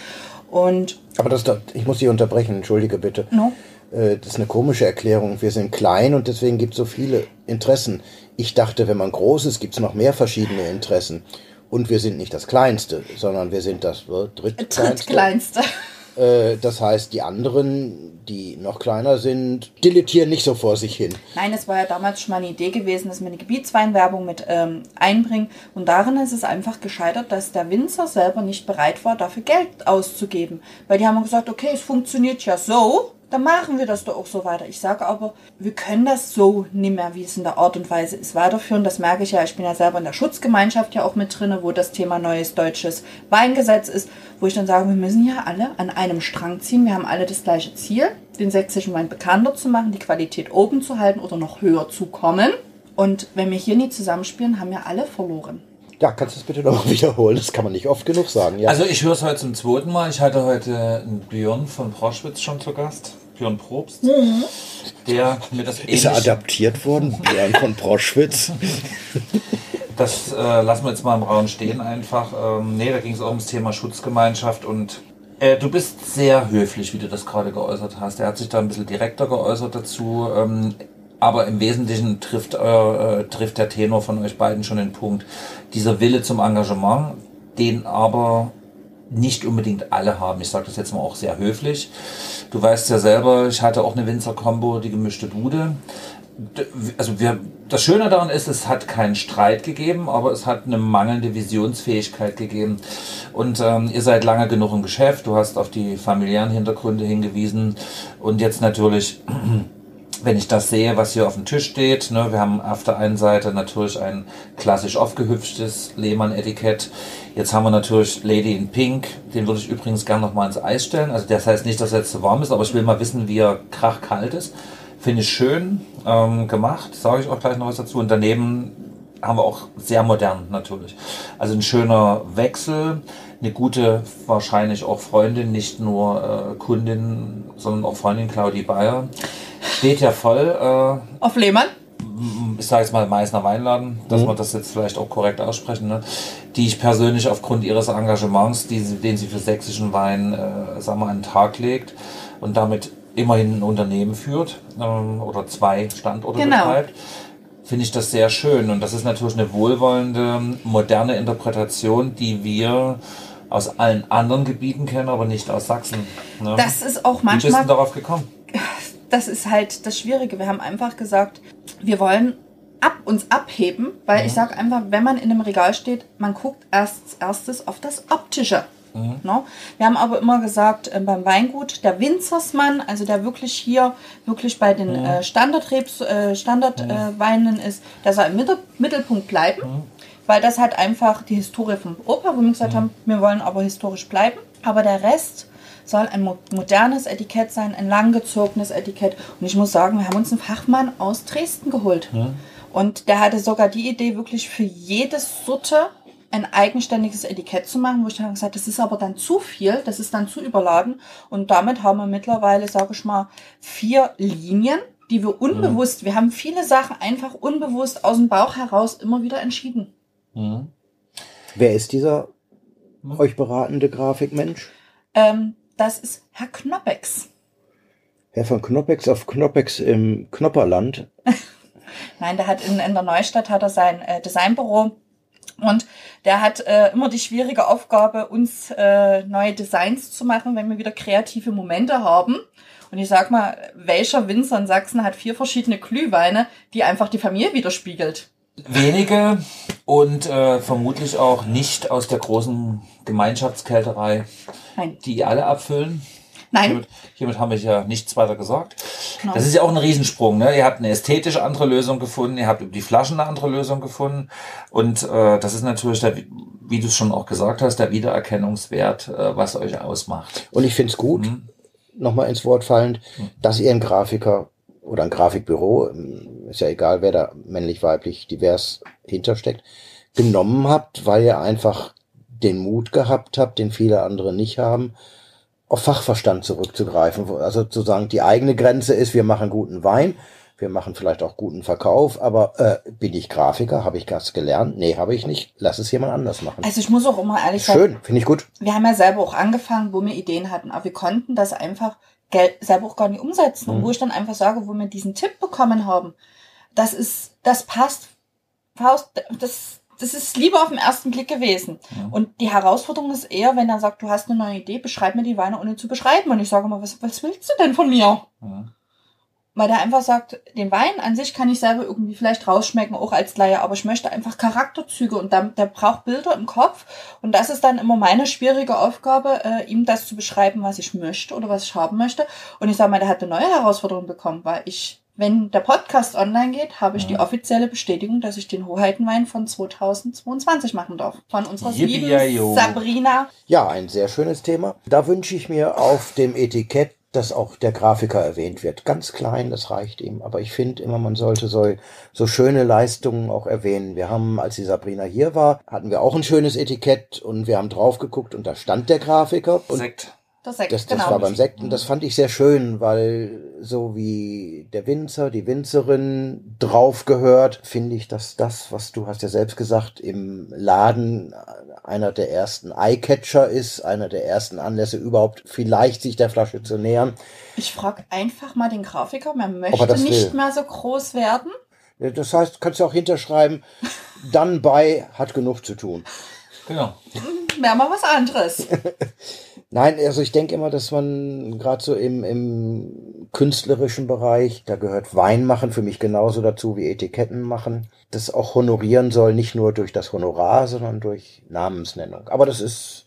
Und Aber das, das ich muss Sie unterbrechen, entschuldige bitte. No. Äh, Das ist eine komische Erklärung. Wir sind klein und deswegen gibt es so viele Interessen. Ich dachte, wenn man groß ist, gibt es noch mehr verschiedene Interessen. Und wir sind nicht das Kleinste, sondern wir sind das äh, drittkleinste. drittkleinste. Äh, Das heißt, die anderen, die noch kleiner sind, dilettieren nicht so vor sich hin. Nein, es war ja damals schon mal eine Idee gewesen, dass wir eine Gebietsweinwerbung mit ähm, einbringen. Und darin ist es einfach gescheitert, dass der Winzer selber nicht bereit war, dafür Geld auszugeben. Weil die haben gesagt, okay, es funktioniert ja so, dann machen wir das doch auch so weiter. Ich sage aber, wir können das so nicht mehr, wie es in der Art und Weise ist, weiterführen. Das merke ich ja. Ich bin ja selber in der Schutzgemeinschaft ja auch mit drinne, wo das Thema neues deutsches Weingesetz ist, wo ich dann sage, wir müssen ja alle an einem Strang ziehen. Wir haben alle das gleiche Ziel, den sächsischen Wein bekannter zu machen, die Qualität oben zu halten oder noch höher zu kommen. Und wenn wir hier nie zusammenspielen, haben wir alle verloren. Ja, kannst du das bitte nochmal wiederholen? Das kann man nicht oft genug sagen. Ja. Also ich höre es heute zum zweiten Mal. Ich hatte heute einen Björn von Proschwitz schon zu Gast. Björn Probst. Der mir das ist er ähnlich, adaptiert worden? Björn von Proschwitz. das äh, lassen wir jetzt mal im Raum stehen einfach. Ähm, nee, da ging es auch ums Thema Schutzgemeinschaft und äh, du bist sehr höflich, wie du das gerade geäußert hast. Er hat sich da ein bisschen direkter geäußert dazu. Ähm, aber im Wesentlichen trifft, äh, äh, trifft der Tenor von euch beiden schon den Punkt. Dieser Wille zum Engagement, den aber nicht unbedingt alle haben. Ich sage das jetzt mal auch sehr höflich. Du weißt ja selber, ich hatte auch eine Winzer-Kombo, die gemischte Bude. Also wir, das Schöne daran ist, es hat keinen Streit gegeben, aber es hat eine mangelnde Visionsfähigkeit gegeben. Und ähm, ihr seid lange genug im Geschäft, du hast auf die familiären Hintergründe hingewiesen und jetzt natürlich wenn ich das sehe, was hier auf dem Tisch steht, ne, wir haben auf der einen Seite natürlich ein klassisch aufgehüpftes Lehmann-Etikett. Jetzt haben wir natürlich Lady in Pink, den würde ich übrigens gerne noch mal ins Eis stellen. Also das heißt nicht, dass er jetzt zu warm ist, aber ich will mal wissen, wie er krachkalt ist. Finde ich schön ähm, gemacht, sage ich auch gleich noch was dazu. Und daneben haben wir auch sehr modern natürlich. Also ein schöner Wechsel, eine gute, wahrscheinlich auch Freundin, nicht nur äh, Kundin, sondern auch Freundin Claudie Bayer. Steht ja voll. Äh, Auf Lehmann? ich sage jetzt mal Meißner Weinladen, dass mhm. wir das jetzt vielleicht auch korrekt aussprechen, ne? die ich persönlich aufgrund ihres Engagements, die, den sie für sächsischen Wein, äh, sagen wir, an den Tag legt und damit immerhin ein Unternehmen führt ähm, oder zwei Standorte genau. betreibt, finde ich das sehr schön. Und das ist natürlich eine wohlwollende, moderne Interpretation, die wir aus allen anderen Gebieten kennen, aber nicht aus Sachsen. Ne? Das ist auch manchmal. Wie bist du darauf gekommen? Das ist halt das Schwierige. Wir haben einfach gesagt, wir wollen ab, uns abheben, weil mhm. ich sage einfach, wenn man in einem Regal steht, man guckt erst erstes auf das Optische. Mhm. No? Wir haben aber immer gesagt, äh, beim Weingut, der Winzersmann, also der wirklich hier, wirklich bei den mhm. äh, Standardrebs, äh, Standardweinen mhm. ist, der soll im Mittel, Mittelpunkt bleiben. Mhm weil das halt einfach die Historie vom Opa, wo wir gesagt mhm. haben, wir wollen aber historisch bleiben. Aber der Rest soll ein modernes Etikett sein, ein langgezogenes Etikett. Und ich muss sagen, wir haben uns einen Fachmann aus Dresden geholt. Mhm. Und der hatte sogar die Idee, wirklich für jede Sorte ein eigenständiges Etikett zu machen, wo ich dann gesagt das ist aber dann zu viel, das ist dann zu überladen. Und damit haben wir mittlerweile, sage ich mal, vier Linien, die wir unbewusst, mhm. wir haben viele Sachen einfach unbewusst aus dem Bauch heraus immer wieder entschieden. Mhm. Wer ist dieser mhm. euch beratende Grafikmensch? Ähm, das ist Herr Knoppex. Herr von Knoppex auf Knoppex im Knopperland. Nein, der hat in, in der Neustadt hat er sein äh, Designbüro und der hat äh, immer die schwierige Aufgabe, uns äh, neue Designs zu machen, wenn wir wieder kreative Momente haben. Und ich sag mal, welcher Winzer in Sachsen hat vier verschiedene Glühweine, die einfach die Familie widerspiegelt? Wenige und äh, vermutlich auch nicht aus der großen Gemeinschaftskälterei, Nein. die alle abfüllen. Nein. Hiermit, hiermit haben wir ja nichts weiter gesagt. Genau. Das ist ja auch ein Riesensprung. Ne? Ihr habt eine ästhetisch andere Lösung gefunden, ihr habt über die Flaschen eine andere Lösung gefunden. Und äh, das ist natürlich, der, wie du es schon auch gesagt hast, der Wiedererkennungswert, äh, was euch ausmacht. Und ich finde es gut, mhm. nochmal ins Wort fallend, mhm. dass ihr einen Grafiker oder ein Grafikbüro, ist ja egal, wer da männlich, weiblich, divers hintersteckt, genommen habt, weil ihr einfach den Mut gehabt habt, den viele andere nicht haben, auf Fachverstand zurückzugreifen. Also zu sagen, die eigene Grenze ist, wir machen guten Wein, wir machen vielleicht auch guten Verkauf, aber äh, bin ich Grafiker? Habe ich das gelernt? Nee, habe ich nicht. Lass es jemand anders machen. Also ich muss auch immer ehrlich sagen. Schön, finde ich gut. Wir haben ja selber auch angefangen, wo wir Ideen hatten, aber wir konnten das einfach selber auch gar nicht umsetzen. Mhm. Und wo ich dann einfach sage, wo wir diesen Tipp bekommen haben, das ist, das passt, das, das ist lieber auf den ersten Blick gewesen. Ja. Und die Herausforderung ist eher, wenn er sagt, du hast eine neue Idee, beschreib mir die Weine ohne zu beschreiben. Und ich sage mal, was, was willst du denn von mir? Ja weil der einfach sagt, den Wein an sich kann ich selber irgendwie vielleicht rausschmecken, auch als Laie, aber ich möchte einfach Charakterzüge und dann, der braucht Bilder im Kopf und das ist dann immer meine schwierige Aufgabe, äh, ihm das zu beschreiben, was ich möchte oder was ich haben möchte. Und ich sage mal, der hat eine neue Herausforderung bekommen, weil ich wenn der Podcast online geht, habe ich die offizielle Bestätigung, dass ich den Hoheitenwein von 2022 machen darf. Von unserer lieben Sabrina. Ja, ein sehr schönes Thema. Da wünsche ich mir auf dem Etikett dass auch der Grafiker erwähnt wird. Ganz klein, das reicht ihm. Aber ich finde immer, man sollte so, so schöne Leistungen auch erwähnen. Wir haben, als die Sabrina hier war, hatten wir auch ein schönes Etikett und wir haben drauf geguckt und da stand der Grafiker. Und Sekt. Das, Sekt, das, das genau. war beim Sekten, das fand ich sehr schön, weil so wie der Winzer, die Winzerin drauf gehört, finde ich, dass das, was du hast ja selbst gesagt, im Laden einer der ersten Eyecatcher ist, einer der ersten Anlässe überhaupt vielleicht sich der Flasche zu nähern. Ich frage einfach mal den Grafiker, man möchte nicht will. mehr so groß werden. Das heißt, kannst du auch hinterschreiben, dann bei hat genug zu tun. Genau. Wäre mal was anderes. Nein, also ich denke immer, dass man gerade so im, im künstlerischen Bereich, da gehört Wein machen für mich genauso dazu wie Etiketten machen, das auch honorieren soll, nicht nur durch das Honorar, sondern durch Namensnennung. Aber das ist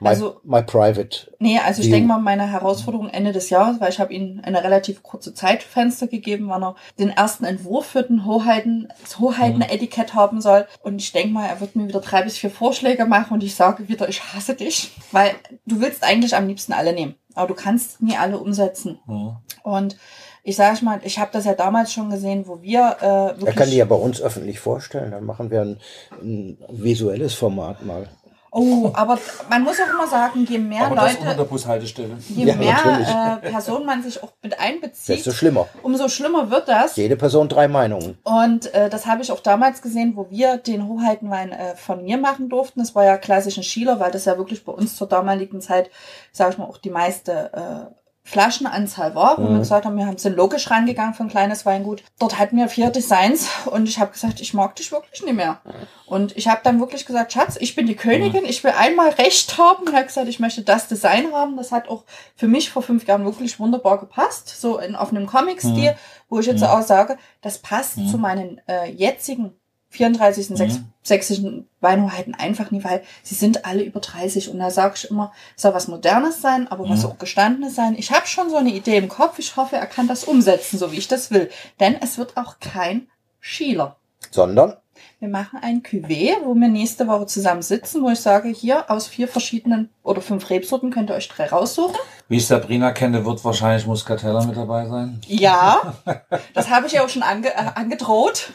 My, Also my private. Nee, also ich denke mal, meine Herausforderung Ende des Jahres, weil ich habe ihm eine relativ kurze Zeitfenster gegeben, wann er den ersten Entwurf für den Hoheiten, das Hoheiten-Etikett haben soll. Und ich denke mal, er wird mir wieder drei bis vier Vorschläge machen und ich sage wieder, ich hasse dich. Weil du willst eigentlich am liebsten alle nehmen, aber du kannst nie alle umsetzen. Mhm. Und ich sage mal, ich habe das ja damals schon gesehen, wo wir äh, Er wirklich... kann die ja bei uns öffentlich vorstellen. Dann machen wir ein, ein visuelles Format mal. Oh, aber man muss auch immer sagen, je mehr Aber das unter Leute... der Bushaltestelle. Je Ja, mehr äh, Personen man sich auch mit einbezieht, Desto schlimmer. umso schlimmer wird das. Jede Person drei Meinungen. Und äh, das habe ich auch damals gesehen, wo wir den Hoheitenwein äh, von mir machen durften. Das war ja klassisch ein Schieler, weil das ja wirklich bei uns zur damaligen Zeit, sage ich mal, auch die meiste äh, Flaschenanzahl war, wo Mhm. wir gesagt haben, wir haben sind logisch rangegangen für ein kleines Weingut. Dort hatten wir vier Designs und ich habe gesagt, ich mag dich wirklich nicht mehr. Und ich habe dann wirklich gesagt, Schatz, ich bin die Königin, ich will einmal Recht haben. Und er hat gesagt, ich möchte das Design haben. Das hat auch für mich vor fünf Jahren wirklich wunderbar gepasst, so in, auf einem Comic-Stil, wo ich jetzt auch sage, das passt zu meinen äh, jetzigen 34. Mhm. Sex sächsischen Weinhoheiten einfach nie, weil sie sind alle über 30 und da sage ich immer, es soll was Modernes sein, aber was auch Gestandenes sein. Ich habe schon so eine Idee im Kopf, ich hoffe, er kann das umsetzen, so wie ich das will. Denn es wird auch kein Schieler. Sondern Wir machen ein Cuvée, wo wir nächste Woche zusammen sitzen, wo ich sage, hier aus vier verschiedenen oder fünf Rebsorten könnt ihr euch drei raussuchen. Wie ich Sabrina kenne, wird wahrscheinlich Muscatella mit dabei sein. Ja, das habe ich ja auch schon ange äh, angedroht.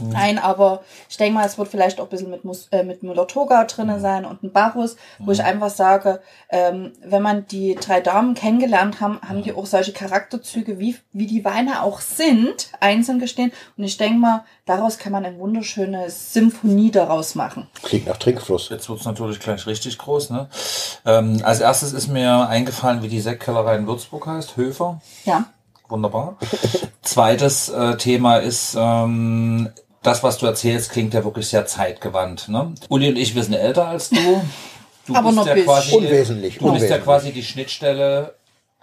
Nein, aber ich denke mal, es wird vielleicht auch ein bisschen mit, Mus äh, mit Müller-Toga drinne sein und ein Barus, wo ich einfach sage, ähm, wenn man die drei Damen kennengelernt haben, haben die auch solche Charakterzüge, wie, wie die Weine auch sind, einzeln gestehen. Und ich denke mal, daraus kann man eine wunderschöne Symphonie daraus machen. klingt nach Trinkfluss. Jetzt wird's natürlich gleich richtig groß. Ne? Ähm, als erstes ist mir eingefallen, wie die Sektkellerei in Würzburg heißt. Höfer. Ja. Wunderbar. Zweites äh, Thema ist, ähm, das, was du erzählst, klingt ja wirklich sehr zeitgewandt. Ne? Uli und ich, wir sind älter als du. Du Aber bist noch ja bisschen. quasi, Unwesentlich, Du bist ja unwesentlich. quasi die Schnittstelle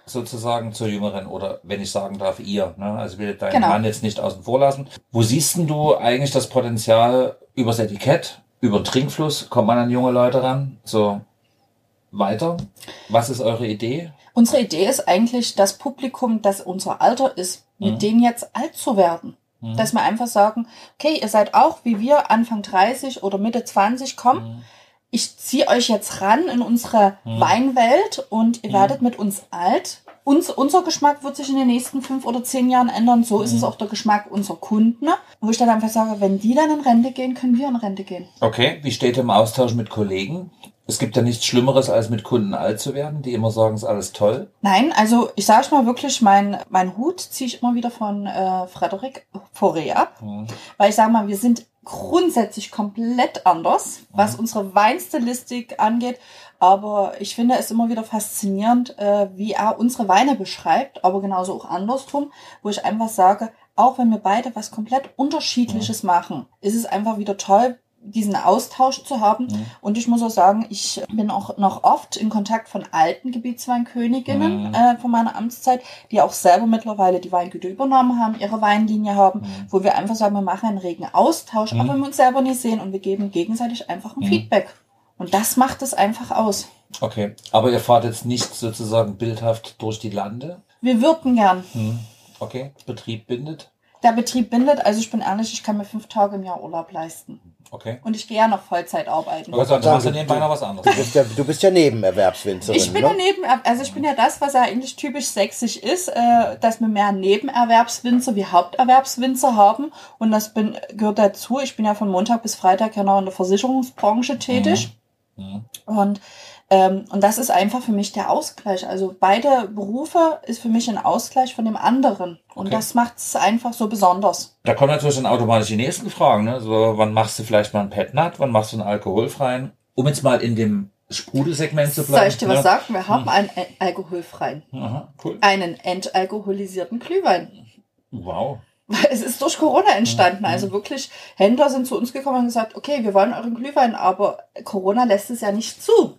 sozusagen zur Jüngeren oder wenn ich sagen darf, ihr. Ne? Also will deinen Genau. Mann jetzt nicht außen vor lassen. Wo siehst denn du eigentlich das Potenzial übers Etikett, über den Trinkfluss? Kommt man an junge Leute ran? So weiter? Was ist eure Idee? Unsere Idee ist eigentlich, das Publikum, das unser Alter ist, mit denen jetzt alt zu werden. Dass wir einfach sagen, okay, ihr seid auch wie wir Anfang 30 oder Mitte 20, komm, ich ziehe euch jetzt ran in unsere Weinwelt und ihr werdet mit uns alt. Uns, unser Geschmack wird sich in den nächsten fünf oder zehn Jahren ändern. So ist es auch der Geschmack unserer Kunden. Wo ich dann einfach sage, wenn die dann in Rente gehen, können wir in Rente gehen. Okay, wie steht ihr im Austausch mit Kollegen? Es gibt ja nichts Schlimmeres, als mit Kunden alt zu werden, die immer sagen, es ist alles toll. Nein, also ich sage mal wirklich, mein, mein Hut ziehe ich immer wieder von äh, Frederik Fauré ab. Weil ich sage mal, wir sind grundsätzlich komplett anders, was unsere Weinstilistik angeht. Aber ich finde es immer wieder faszinierend, äh, wie er unsere Weine beschreibt, aber genauso auch andersrum, wo ich einfach sage, auch wenn wir beide was komplett Unterschiedliches machen, ist es einfach wieder toll, diesen Austausch zu haben. Und ich muss auch sagen, ich bin auch noch oft in Kontakt von alten Gebietsweinköniginnen äh, von meiner Amtszeit, die auch selber mittlerweile die Weingüter übernommen haben, ihre Weinlinie haben, wo wir einfach sagen, wir machen einen regen Austausch, auch wenn wir uns selber nicht sehen und wir geben gegenseitig einfach ein Feedback. Und das macht es einfach aus. Okay, aber ihr fahrt jetzt nicht sozusagen bildhaft durch die Lande. Wir würden gern. Okay, Betrieb bindet. Der Betrieb bindet, also ich bin ehrlich, ich kann mir fünf Tage im Jahr Urlaub leisten. Okay. Und ich gehe ja noch Vollzeit arbeiten. Aber sonst machst du nebenbei du- noch was Du anderes. bist ja, du bist ja Nebenerwerbswinzerin. Ich bin ne? daneben, also ich bin ja das, was ja eigentlich typisch sächsisch ist, äh, dass wir mehr Nebenerwerbswinzer wie Haupterwerbswinzer haben. Und das bin, gehört dazu. Ich bin ja von Montag bis Freitag ja noch in der Versicherungsbranche tätig. Und, ähm, und das ist einfach für mich der Ausgleich. Also beide Berufe ist für mich ein Ausgleich von dem anderen. Und Okay. das macht es einfach so besonders. Da kommen natürlich dann automatisch die nächsten Fragen. Ne? So, wann machst du vielleicht mal einen Petnat? Wann machst du einen alkoholfreien? Um jetzt mal in dem Sprudelsegment zu bleiben. Soll ich dir was ne? sagen? Wir haben einen äh, alkoholfreien, Aha, cool. einen entalkoholisierten Glühwein. Wow. Es ist durch Corona entstanden. Also wirklich, Händler sind zu uns gekommen und gesagt, okay, wir wollen euren Glühwein, aber Corona lässt es ja nicht zu.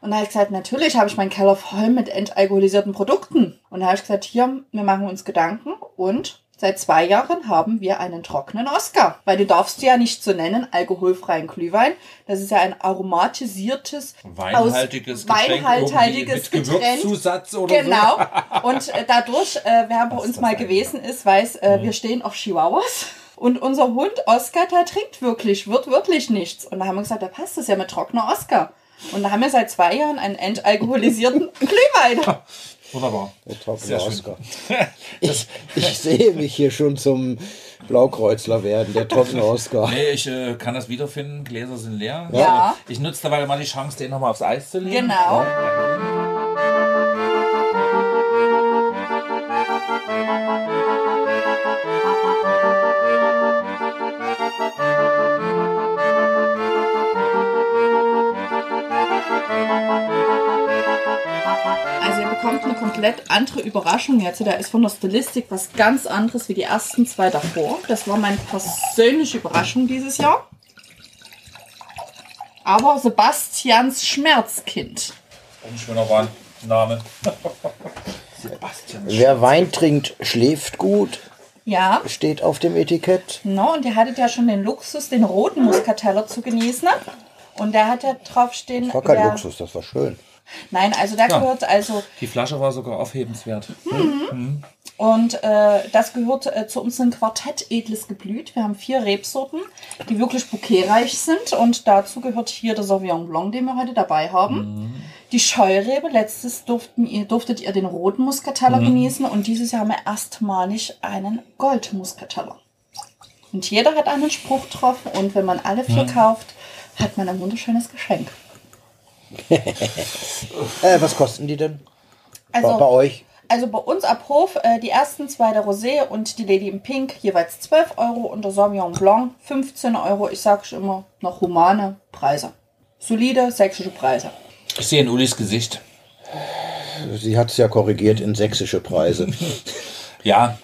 Und da habe ich gesagt, natürlich habe ich meinen Keller voll mit entalkoholisierten Produkten. Und da habe ich gesagt, hier, wir machen uns Gedanken und Seit zwei Jahren haben wir einen trockenen Oscar, weil du darfst ja nicht so nennen, alkoholfreien Glühwein. Das ist ja ein aromatisiertes, Weinhaltiges aus Getränk, Weinhaltiges mit Getränk. Gewürzzusatz oder so. Genau. Und äh, dadurch, äh, wer bei uns mal gewesen ist, weiß, äh, wir stehen auf Chihuahuas. Und unser Hund Oscar, der trinkt wirklich, wird wirklich nichts. Und da haben wir gesagt, da passt das ja mit trockener Oscar. Und da haben wir seit zwei Jahren einen entalkoholisierten Glühwein. Wunderbar. Der trockene Sehr. Oscar. Ich, ich sehe mich hier schon zum Blaukreuzler werden, der trockene Oscar. Nee, ich äh, kann das wiederfinden. Gläser sind leer. Ja. Ich nutze dabei mal die Chance, den nochmal aufs Eis zu legen. Genau. Also komplett andere Überraschung jetzt. Da ist von der Stilistik was ganz anderes wie die ersten zwei davor. Das war meine persönliche Überraschung dieses Jahr. Aber Sebastians Schmerzkind. Ein schöner Wein. Name. Sebastian. Wer Wein trinkt, schläft gut, Ja, steht auf dem Etikett. no, und ihr hattet ja schon den Luxus, den roten Muskateller zu genießen. Und der hat ja draufstehen. Das war kein der, Luxus, das war schön. Nein, also da Ja. gehört also Die Flasche war sogar aufhebenswert. Und äh, das gehört äh, zu unserem Quartett Edles Geblüt. Wir haben vier Rebsorten, die wirklich bouquetreich sind. Und dazu gehört hier der Sauvignon Blanc, den wir heute dabei haben. Die Scheurebe. Letztes durften ihr, durftet ihr den roten Muskateller genießen. Und dieses Jahr haben wir erstmalig einen Goldmuskateller. Und jeder hat einen Spruch drauf. Und wenn man alle vier kauft, hat man ein wunderschönes Geschenk. Äh, was kosten die denn? Bei, bei Also, euch? Also bei uns ab Hof äh, die ersten zwei der Rosé und die Lady in Pink jeweils 12 Euro und der Sauvignon Blanc 15 Euro. Ich sage schon immer noch humane Preise. Solide sächsische Preise. Ich sehe in Ulis Gesicht. Sie hat es ja korrigiert in sächsische Preise. Ja,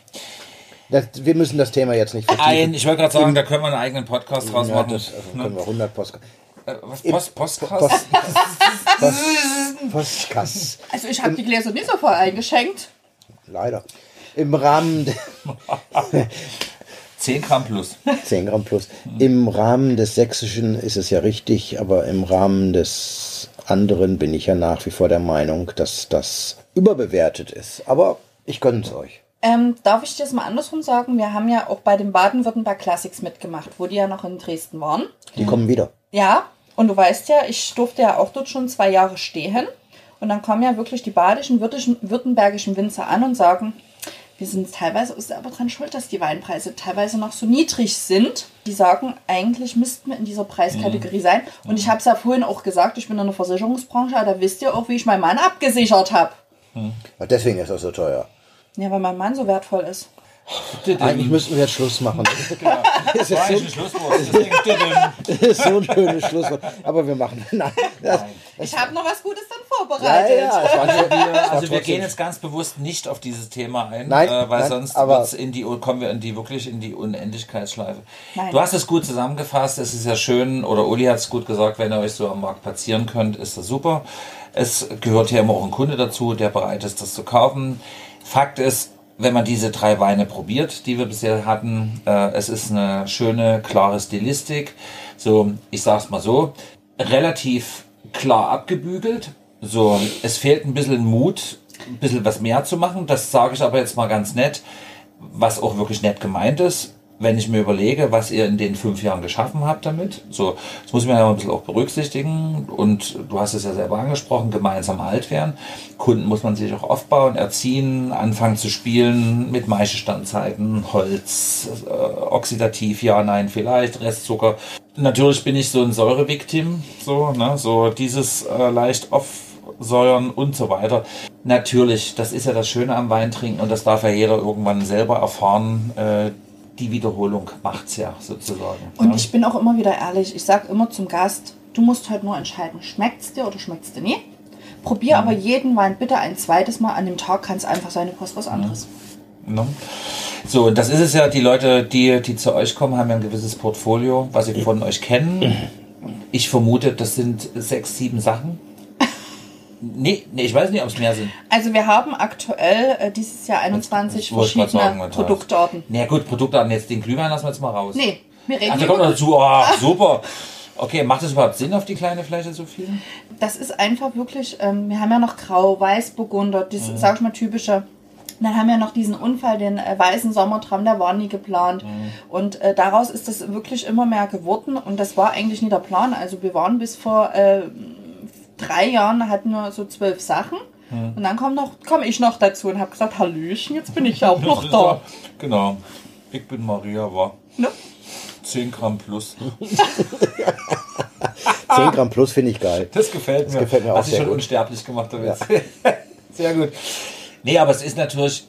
Das, wir müssen das Thema jetzt nicht vertiefen. ein, ich wollte gerade sagen, da können wir einen eigenen Podcast draus ja, machen. das also können wir 100 Post, Äh, was, Post, Postcast? Post, Post, Postkass. Also ich habe die Gläser nicht so voll eingeschenkt. Leider. Im Rahmen de- 10 Gramm plus. 10 Gramm plus. Im Rahmen des Sächsischen ist es ja richtig, aber im Rahmen des anderen bin ich ja nach wie vor der Meinung, dass das überbewertet ist. Aber ich gönne es euch. Ähm, darf ich dir das mal andersrum sagen? Wir haben ja auch bei den Baden-Württemberg Classics mitgemacht, wo die ja noch in Dresden waren. Die kommen wieder. Ja, und du weißt ja, ich durfte ja auch dort schon zwei Jahre stehen. Und dann kommen ja wirklich die badischen, württembergischen- Winzer an und sagen, wir sind teilweise ist aber dran schuld, dass die Weinpreise teilweise noch so niedrig sind. Die sagen, eigentlich müssten wir in dieser Preiskategorie sein. Und ich habe es ja vorhin auch gesagt, ich bin in der Versicherungsbranche, aber da wisst ihr auch, wie ich meinen Mann abgesichert habe. Aber Deswegen ist das so teuer. Ja, weil mein Mann so wertvoll ist. Eigentlich müssten wir jetzt Schluss machen. Das ist, War so, eigentlich ein Schlusswort. Deswegen- das ist so ein schönes Schlusswort. Aber wir machen. Nein, das, Ich habe noch was Gutes dann ja, vorbereitet. ja, war nicht, Wir, also wir gehen jetzt ganz bewusst nicht auf dieses Thema ein, Nein, äh, weil nein, sonst aber- in die, kommen wir in die wirklich in die Unendlichkeitsschleife. Nein. Du hast es gut zusammengefasst. Es ist ja schön, oder Uli hat es gut gesagt, wenn ihr euch so am Markt platzieren könnt, ist das super. Es gehört hier immer auch ein Kunde dazu, der bereit ist, das zu kaufen. Fakt ist, wenn man diese drei Weine probiert, die wir bisher hatten, äh, es ist eine schöne, klare Stilistik. So, ich sag's mal so, relativ klar abgebügelt. So, es fehlt ein bisschen Mut, ein bisschen was mehr zu machen. Das sage ich aber jetzt mal ganz nett, was auch wirklich nett gemeint ist. Wenn ich mir überlege, was ihr in den fünf Jahren geschaffen habt damit, so, das muss man ja ein bisschen auch berücksichtigen. Und du hast es ja selber angesprochen, gemeinsam alt werden. Kunden muss man sich auch aufbauen, erziehen, anfangen zu spielen mit Maischestandzzeiten, Holz, äh, oxidativ, ja, nein, vielleicht, Restzucker. Natürlich bin ich so ein Säure-Victim, so, ne, so dieses äh, leicht aufsäuern und so weiter. Natürlich, das ist ja das Schöne am Weintrinken und das darf ja jeder irgendwann selber erfahren. Äh, die Wiederholung macht's ja sozusagen. Und ja. ich bin auch immer wieder ehrlich. Ich sage immer zum Gast, du musst heute nur entscheiden, schmeckt's dir oder schmeckt's dir nie. Probier aber jeden Wein bitte ein zweites Mal. An dem Tag kann es einfach sein, du kostet was anderes. Ne? So, und das ist es ja, die Leute, die, die zu euch kommen, haben ja ein gewisses Portfolio, was sie von euch kennen. Ich vermute, das sind sechs, sieben Sachen. Nee, nee, ich weiß nicht, ob es mehr sind. Also wir haben aktuell äh, dieses Jahr 21 Wollte ich grad verschiedene. Produktarten. Na ja, gut, Produktarten, jetzt den Glühwein lassen wir jetzt mal raus. Nee, wir reden hier kommt noch dazu, oh, super. Okay, macht es überhaupt Sinn auf die kleine Fläche so viel? Das ist einfach wirklich, ähm, wir haben ja noch Grau, Weißburgunder, das Mhm. sag ich mal typische. Dann haben wir noch diesen Unfall, den äh, weißen Sommertraum, der war nie geplant. Mhm. Und äh, daraus ist das wirklich immer mehr geworden. Und das war eigentlich nie der Plan. Also wir waren bis vor äh, drei Jahren, hatten wir so zwölf Sachen. Mhm. Und dann kam noch, komme ich noch dazu und habe gesagt, Hallöchen, jetzt bin ich auch noch da. Genau. Ich bin Maria, war Ne? 10 Gramm plus. 10 Gramm plus finde ich geil. Das gefällt mir. gefällt mir auch Hast du schon gut. unsterblich gemacht damit. sehr gut. Nee, aber es ist natürlich,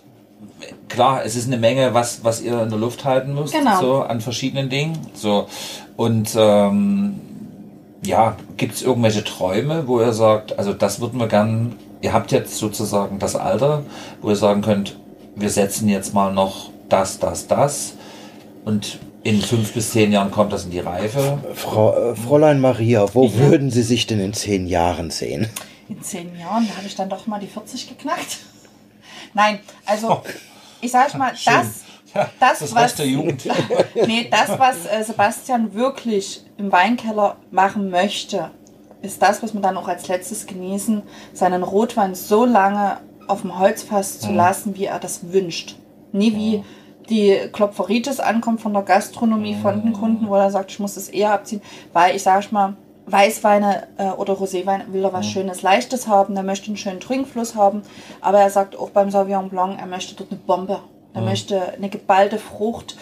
klar, es ist eine Menge, was, was ihr in der Luft halten müsst. Genau. So, an verschiedenen Dingen. So. Und, ähm, ja, gibt es irgendwelche Träume, wo ihr sagt, also das würden wir gern, ihr habt jetzt sozusagen das Alter, wo ihr sagen könnt, wir setzen jetzt mal noch das, das, das und in fünf bis zehn Jahren kommt das in die Reife. Frau, äh, Fräulein Maria, wo würden Sie sich denn in zehn Jahren sehen? In zehn Jahren, da habe ich dann doch mal die 40 geknackt. Nein, also ich sage mal, das, Ja, das, das was, der Jugend. nee, das, was äh, Sebastian wirklich im Weinkeller machen möchte, ist das, was wir dann auch als letztes genießen, seinen Rotwein so lange auf dem Holzfass zu lassen, wie er das wünscht. Nie wie die Klopferitis ankommt von der Gastronomie, von den Kunden, wo er sagt, ich muss es eher abziehen, weil ich sage mal, Weißweine äh, oder Roséwein will er was Schönes, Leichtes haben, er möchte einen schönen Trinkfluss haben, aber er sagt auch beim Sauvignon Blanc, er möchte dort eine Bombe, er möchte eine geballte Frucht,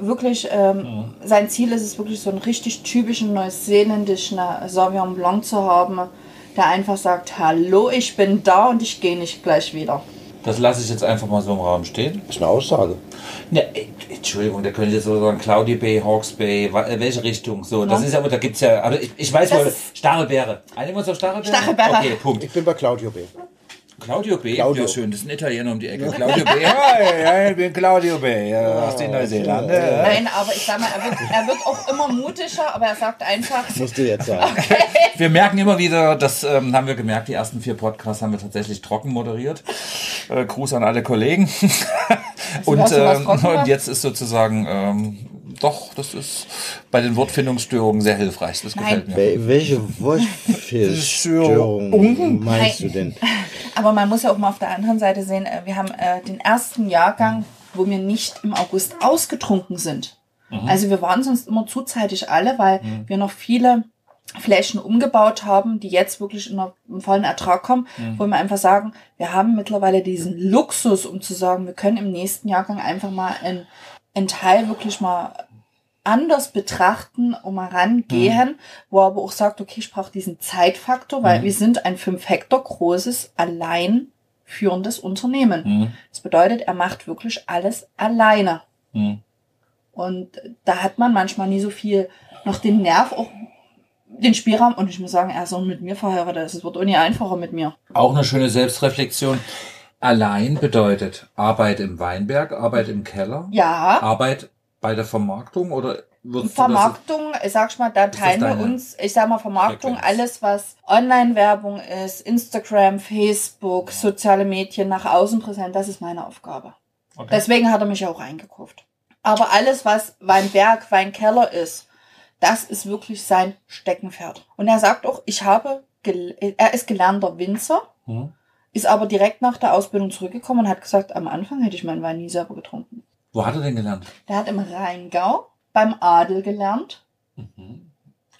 wirklich, ähm, sein Ziel ist es wirklich so einen richtig typischen neuseeländischen äh, Sauvignon Blanc zu haben, der einfach sagt, hallo, ich bin da und ich gehe nicht gleich wieder. Das lasse ich jetzt einfach mal so im Raum stehen. Das ist eine Aussage. Ne, äh, Entschuldigung, da könnte ich jetzt so sagen, Cloudy Bay, Hawks Bay, äh, welche Richtung? So, das Ja. ist ja, da gibt's ja, aber ich, ich weiß Das wohl, Stachelbeere. Einigen wir uns auf Stachelbeere? Stachelbeere. Okay, Punkt. Ich bin bei Claudio B. Claudio B. Claudio. Ja, schön, das ist ein Italiener um die Ecke. Claudio B. Ja, ja, ich bin Claudio B. Ja, aus den Neuseeland. Ja. Nein, aber ich sag mal, er wird, er wird auch immer mutiger, aber er sagt einfach, Musst du jetzt sagen. Wir merken immer wieder, das ähm, haben wir gemerkt, die ersten vier Podcasts haben wir tatsächlich trocken moderiert. Äh, Gruß an alle Kollegen. und, du was ähm, und jetzt ist sozusagen, ähm, doch, das ist bei den Wortfindungsstörungen sehr hilfreich. Das gefällt mir. Wel welche Wurststörung meinst du denn? Aber man muss ja auch mal auf der anderen Seite sehen, äh, wir haben äh, den ersten Jahrgang, wo wir nicht im August ausgetrunken sind. Also wir waren sonst immer zuzeitig alle, weil wir noch viele Flächen umgebaut haben, die jetzt wirklich in im vollen Ertrag kommen, wo wir einfach sagen, wir haben mittlerweile diesen Luxus, um zu sagen, wir können im nächsten Jahrgang einfach mal einen, einen Teil wirklich mal anders betrachten und mal rangehen, wo er aber auch sagt, okay, ich brauche diesen Zeitfaktor, weil wir sind ein fünf Hektar großes, allein führendes Unternehmen. Mhm. Das bedeutet, er macht wirklich alles alleine. Mhm. Und da hat man manchmal nie so viel noch den Nerv, auch den Spielraum. Und ich muss sagen, er ist auch mit mir verheiratet. Es wird auch nie einfacher mit mir. Auch eine schöne Selbstreflexion. Allein bedeutet Arbeit im Weinberg, Arbeit im Keller, Ja, Arbeit bei der Vermarktung oder Vermarktung, ich sag mal, da teilen wir uns, ich sag mal, Vermarktung, Frequenz? alles was Online-Werbung ist, Instagram, Facebook, soziale Medien, nach außen präsent, das ist meine Aufgabe. das? Okay. Deswegen hat er mich auch eingekauft. Aber alles, was Weinberg, Weinkeller ist, das ist wirklich sein Steckenpferd. Und er sagt auch, ich habe, er ist gelernter Winzer, Mhm. ist aber direkt nach der Ausbildung zurückgekommen und hat gesagt, am Anfang hätte ich meinen Wein nie selber getrunken. Wo hat er denn gelernt? Der hat im Rheingau beim Adel gelernt.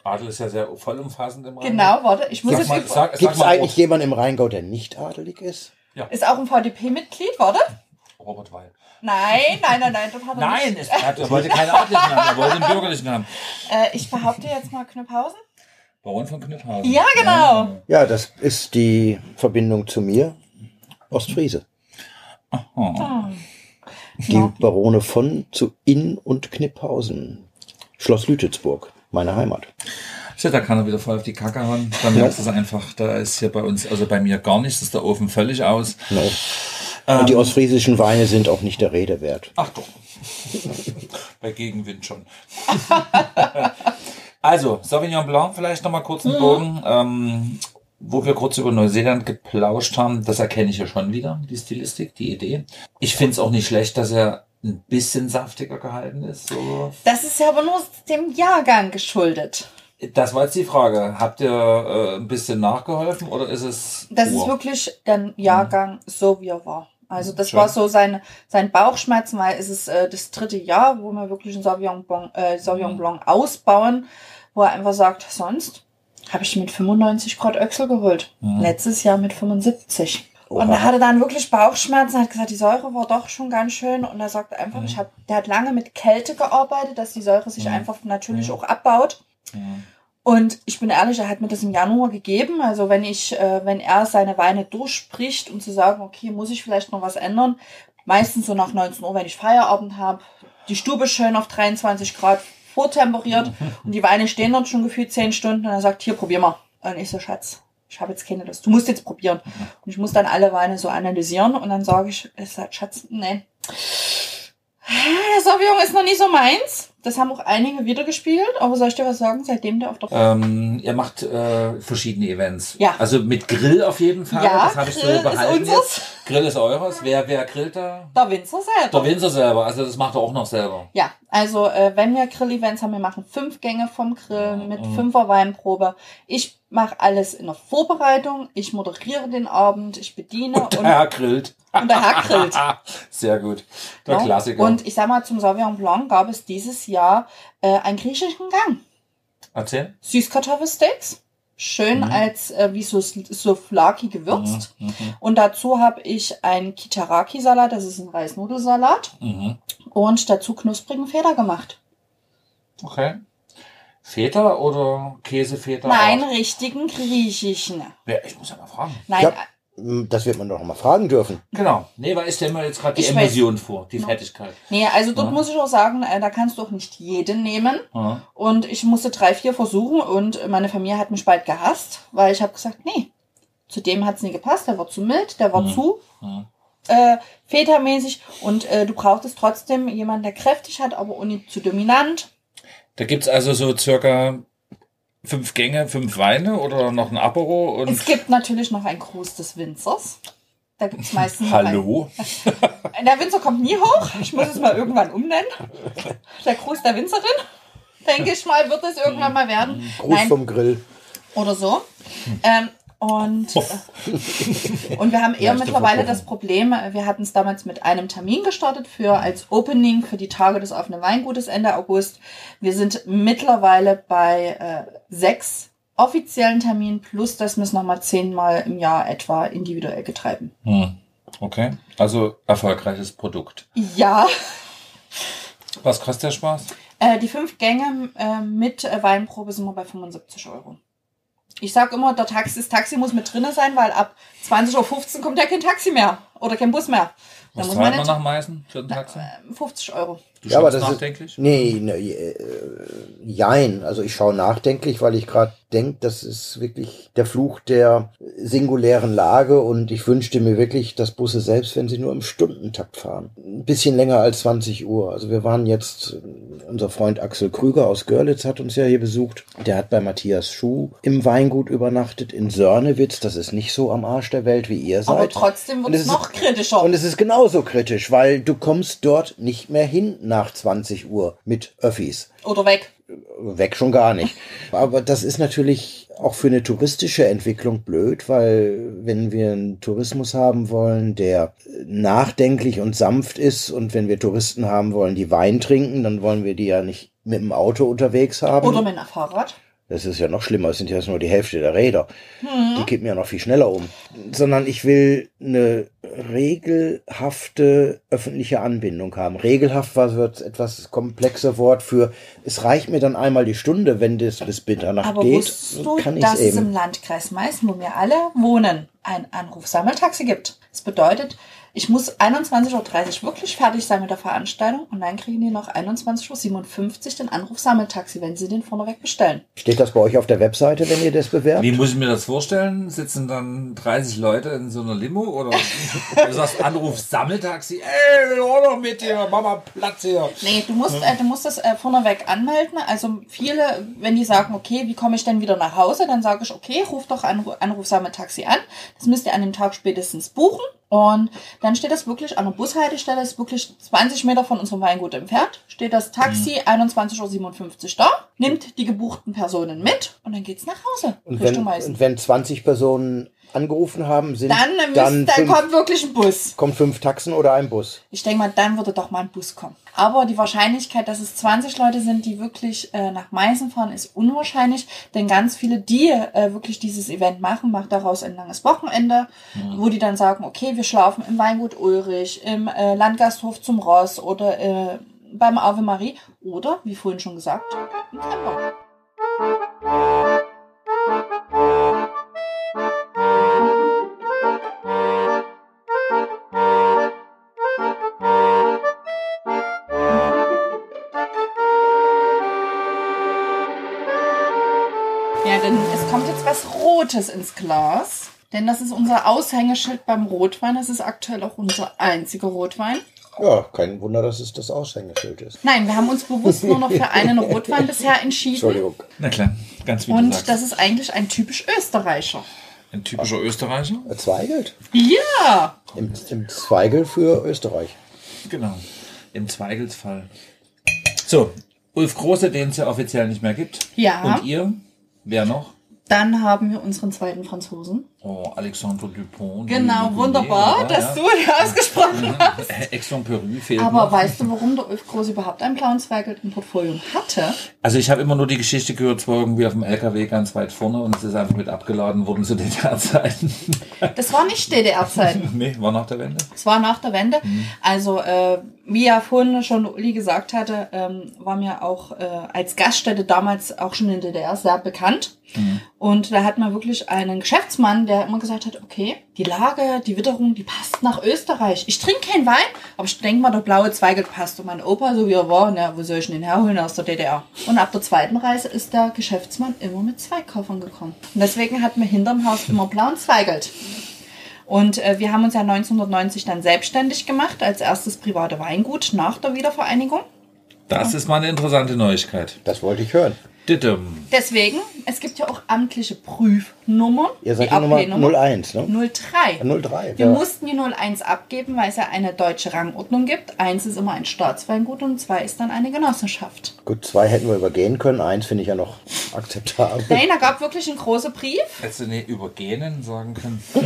Adel ist ja sehr vollumfassend im Rhein. Genau, warte, ich muss Sag jetzt mal, sag, Gibt es eigentlich jemanden im Rheingau, der nicht adelig ist? ist auch ein VDP-Mitglied, warte. Robert Weil. Nein, nein, nein, nein, dort hat er Nein, nicht. es, er, wollte keinen adligen haben, er wollte einen bürgerlichen haben. Äh, ich behaupte jetzt mal Knüpphausen. Baron von Knüpphausen. Ja, genau. Ja, das ist die Verbindung zu mir. Ostfriese. Oh. Die Barone von zu In- und Knipphausen. Schloss Lütetsburg, meine Heimat. Shit, da kann er wieder voll auf die Kacke hauen. Dann merkst du es einfach, da ist hier bei uns, also bei mir gar nichts, ist der Ofen völlig aus. No. Ähm. Und die ostfriesischen Weine sind auch nicht der Rede wert. Ach doch. bei Gegenwind schon. also, Sauvignon Blanc, vielleicht nochmal kurz einen Bogen. Ähm, wo wir kurz über Neuseeland geplauscht haben, das erkenne ich ja schon wieder, die Stilistik, die Idee. Ich finde es auch nicht schlecht, dass er ein bisschen saftiger gehalten ist. So. Das ist ja aber nur dem Jahrgang geschuldet. Das war jetzt die Frage. Habt ihr äh, ein bisschen nachgeholfen oder ist es. Das pur? ist wirklich der Jahrgang Mhm. so, wie er war. Also das Schön. war so sein, sein Bauchschmerzen, weil es ist äh, das dritte Jahr, wo wir wirklich einen Sauvignon Blanc, äh, Sauvignon Mhm. Blanc ausbauen, wo er einfach sagt, sonst habe ich mit 95 Grad Öchsel geholt. Mhm. Letztes Jahr mit 75. Oha. Und er hatte dann wirklich Bauchschmerzen, hat gesagt, die Säure war doch schon ganz schön. Und er sagt einfach, Mhm. ich hab, der hat lange mit Kälte gearbeitet, dass die Säure sich Mhm. einfach natürlich Mhm. auch abbaut. Ja. Und ich bin ehrlich, er hat mir das im Januar gegeben. Also wenn ich, äh, wenn er seine Weine durchspricht, um zu sagen, okay, muss ich vielleicht noch was ändern, meistens so nach 19 Uhr, wenn ich Feierabend habe, die Stube schön auf 23 Grad vortemperiert und die Weine stehen dort schon gefühlt 10 Stunden und er sagt, hier, probier mal. Und ich so, Schatz, ich habe jetzt keine Lust. Du musst jetzt probieren. Und ich muss dann alle Weine so analysieren und dann sage ich, ich sag, Schatz, nee. Der Sauvignon ist noch nicht so meins. Das haben auch einige wieder gespielt, aber soll ich dir was sagen, seitdem der auf der Ähm, ihr macht äh, verschiedene Events. Ja. Also mit Grill auf jeden Fall. Ja, das habe ich so ist behalten unseres. jetzt. Grill ist eures. Wer, wer grillt da? Der Winzer selber. Der Winzer selber. Also das macht er auch noch selber. Ja, also äh, wenn wir Grill-Events haben, wir machen fünf Gänge vom Grill mit Mhm. fünfer Weinprobe. Ich mache alles in der Vorbereitung, ich moderiere den Abend, ich bediene und, Der Herr grillt. und der Herr grillt. Sehr gut. Der Ja. Klassiker. Und ich sag mal, zum Sauvignon Blanc gab es dieses Jahr äh, einen griechischen Gang. Erzähl. Süßkartoffelsteaks. Schön Mhm. als äh, wie so Souflaki gewürzt. Mhm. Und dazu habe ich einen Kitaraki-Salat, das ist ein Reisnudelsalat. Mhm. Und dazu knusprigen Feder gemacht. Okay. Feta oder Käsefeta? Nein, richtigen griechischen. Ja, ich muss ja mal fragen. Nein, Ja. Hm, Das wird man doch noch mal fragen dürfen. Genau. Nee, weil ich stelle mir jetzt gerade die Ich. Emulsion vor, die No. Fettigkeit. nee, also dort Ja. muss ich auch sagen, äh, da kannst du auch nicht jeden nehmen. Ja. Und ich musste drei, vier versuchen und meine Familie hat mich bald gehasst, weil ich habe gesagt, nee, zu dem hat's nie gepasst, der war zu mild, der war Mhm. zu Mhm. äh, vätermäßig und äh, du brauchtest trotzdem jemanden, der kräftig hat, aber ohne zu dominant. Da gibt's also so circa fünf Gänge, fünf Weine oder noch ein Apero und Es gibt natürlich noch einen Gruß des Winzers. Da gibt's meistens noch Hallo. Einen. Der Winzer kommt nie hoch. Ich muss es mal irgendwann umnennen. Der Gruß der Winzerin. Denke ich mal, wird es irgendwann mal werden. Gruß Nein, vom Grill. oder so. Ähm, und, äh, und wir haben eher mittlerweile das Problem, äh, wir hatten es damals mit einem Termin gestartet für als Opening für die Tage des offenen Weingutes Ende August. Wir sind mittlerweile bei äh, sechs offiziellen Terminen plus, dass wir es nochmal zehnmal im Jahr etwa individuell getreiben. Hm. Okay. Also erfolgreiches Produkt. Ja, Was kostet der Spaß? äh, die fünf Gänge äh, mit äh, Weinprobe sind wir bei 75 Euro. Ich sag immer, der Taxi, das Taxi muss mit drinne sein, weil ab 20.15 Uhr kommt ja kein Taxi mehr oder kein Bus mehr. Da Was muss zahlt man man nicht nach Meißen für ein Taxi? äh, 50 Euro. Du Ja, aber schaust das ist- nachdenklich? Nee, ne, äh, jein. Also ich schaue nachdenklich, weil ich gerade denke, das ist wirklich der Fluch der singulären Lage und ich wünschte mir wirklich, dass Busse selbst, wenn sie nur im Stundentakt fahren, ein bisschen länger als 20 Uhr. Also wir waren jetzt, unser Freund Axel Krüger aus Görlitz hat uns ja hier besucht. Der hat bei Matthias Schuh im Weingut übernachtet in Sörnewitz. Das ist nicht so am Arsch der Welt, wie ihr seid. Aber trotzdem wird es es ist- noch kritischer. Und es ist genauso kritisch, weil du kommst dort nicht mehr hin nach 20 Uhr mit Öffis. Oder weg. Weg schon gar nicht. Aber das ist natürlich auch für eine touristische Entwicklung blöd, weil wenn wir einen Tourismus haben wollen, der nachdenklich und sanft ist und wenn wir Touristen haben wollen, die Wein trinken, dann wollen wir die ja nicht mit dem Auto unterwegs haben. Oder mit einem Fahrrad. Das ist ja noch schlimmer, es sind ja nur die Hälfte der Räder. Die kippen ja noch viel schneller um. Sondern ich will eine regelhafte öffentliche Anbindung haben. Regelhaft war so etwas komplexer Wort für, es reicht mir dann einmal die Stunde, wenn das bis Mitternacht Aber geht, du, kann ich dass es eben. im Landkreis Meißen, wo wir alle wohnen, ein Anrufsammeltaxi gibt? Das bedeutet, Ich muss 21.30 Uhr wirklich fertig sein mit der Veranstaltung und dann kriegen die noch 21.57 Uhr den Anruf Sammeltaxi, wenn sie den vorneweg bestellen. Steht das bei euch auf der Webseite, wenn ihr das bewerbt? Wie muss ich mir das vorstellen? Sitzen dann 30 Leute in so einer Limo oder du sagst Anruf Sammeltaxi, ey, oder mit dir, Mama Platz hier. Nee, du musst, äh, du musst das äh, vorneweg anmelden. Also viele, wenn die sagen, okay, wie komme ich denn wieder nach Hause, dann sage ich, okay, ruf doch Anruf, Anruf Sammeltaxi an. Das müsst ihr an dem Tag spätestens buchen. Und dann steht das wirklich an der Bushaltestelle, ist wirklich 20 Meter von unserem Weingut entfernt, steht das Taxi 21.57 Uhr da, nimmt die gebuchten Personen mit und dann geht's nach Hause Und Richtung wenn, Meißen. und wenn 20 Personen angerufen haben, sind Dann, müsst, dann, dann fünf, kommt wirklich ein Bus. kommt fünf Taxen oder ein Bus. Ich denke mal, dann würde doch mal ein Bus kommen. Aber die Wahrscheinlichkeit, dass es 20 Leute sind, die wirklich äh, nach Meißen fahren, ist unwahrscheinlich. Denn ganz viele, die äh, wirklich dieses Event machen, machen daraus ein langes Wochenende, wo die dann sagen, okay, wir schlafen im Weingut Ulrich, im äh, Landgasthof zum Ross oder äh, beim Ave Marie oder, wie vorhin schon gesagt, im Camper. Rotes ins Glas. Denn das ist unser Aushängeschild beim Rotwein. Das ist aktuell auch unser einziger Rotwein. Ja, kein Wunder, dass es das Aushängeschild ist. Nein, wir haben uns bewusst nur noch für einen Rotwein bisher entschieden. Entschuldigung. Na klar, ganz wie du Und sagst. das ist eigentlich ein typisch Österreicher. Ein typischer Österreicher. Zweigelt? Ja! Im, Im Zweigel für Österreich. Genau. Im Zweigelsfall. So, Ulf Große, den es ja offiziell nicht mehr gibt. Ja. Und ihr? Wer noch? Dann haben wir unseren zweiten Franzosen. Oh, Alexandre Dupont. Genau, Louis wunderbar, Bouillet, dass ja. du ihn ausgesprochen hast. Äh, Aix-en-Pérou fehlt Aber noch. weißt du, warum der Ulf Groß überhaupt einen blauen Zweigelt im Portfolio hatte? Also ich habe immer nur die Geschichte gehört, es war irgendwie auf dem LKW ganz weit vorne und es ist einfach mit abgeladen worden zu DDR-Zeiten. Das war nicht DDR-Zeiten. nee, war nach der Wende. Es war nach der Wende. Also, äh, wie ja vorhin schon Uli gesagt hatte, ähm, war mir auch äh, als Gaststätte damals auch schon in DDR sehr bekannt. Und da hat man wirklich einen Geschäftsmann, der immer gesagt hat, okay, die Lage, die Witterung, die passt nach Österreich. Ich trinke keinen Wein, aber ich denke mal, der blaue Zweigelt passt. Und mein Opa, so wie er war, na, wo soll ich denn den herholen aus der DDR? Und ab der zweiten Reise ist der Geschäftsmann immer mit zwei Koffern gekommen. Und deswegen hatten wir hinterm Haus immer blauen Zweigelt. Und äh, wir haben uns ja 1990 dann selbstständig gemacht als erstes private Weingut nach der Wiedervereinigung. Das ist mal eine interessante Neuigkeit. Das wollte ich hören. Dittem. Deswegen, es gibt ja auch amtliche Prüfnummern. Ihr seid die die Nummer AP-Nummer 01, ne? 03. 03. Wir ja. mussten die 01 abgeben, weil es ja eine deutsche Rangordnung gibt. Eins ist immer ein Staatsweingut und zwei ist dann eine Genossenschaft. Gut, zwei hätten wir übergehen können. Eins finde ich ja noch akzeptabel. Nein, da gab wirklich einen großen Brief. Hättest du nicht über Genen sagen können?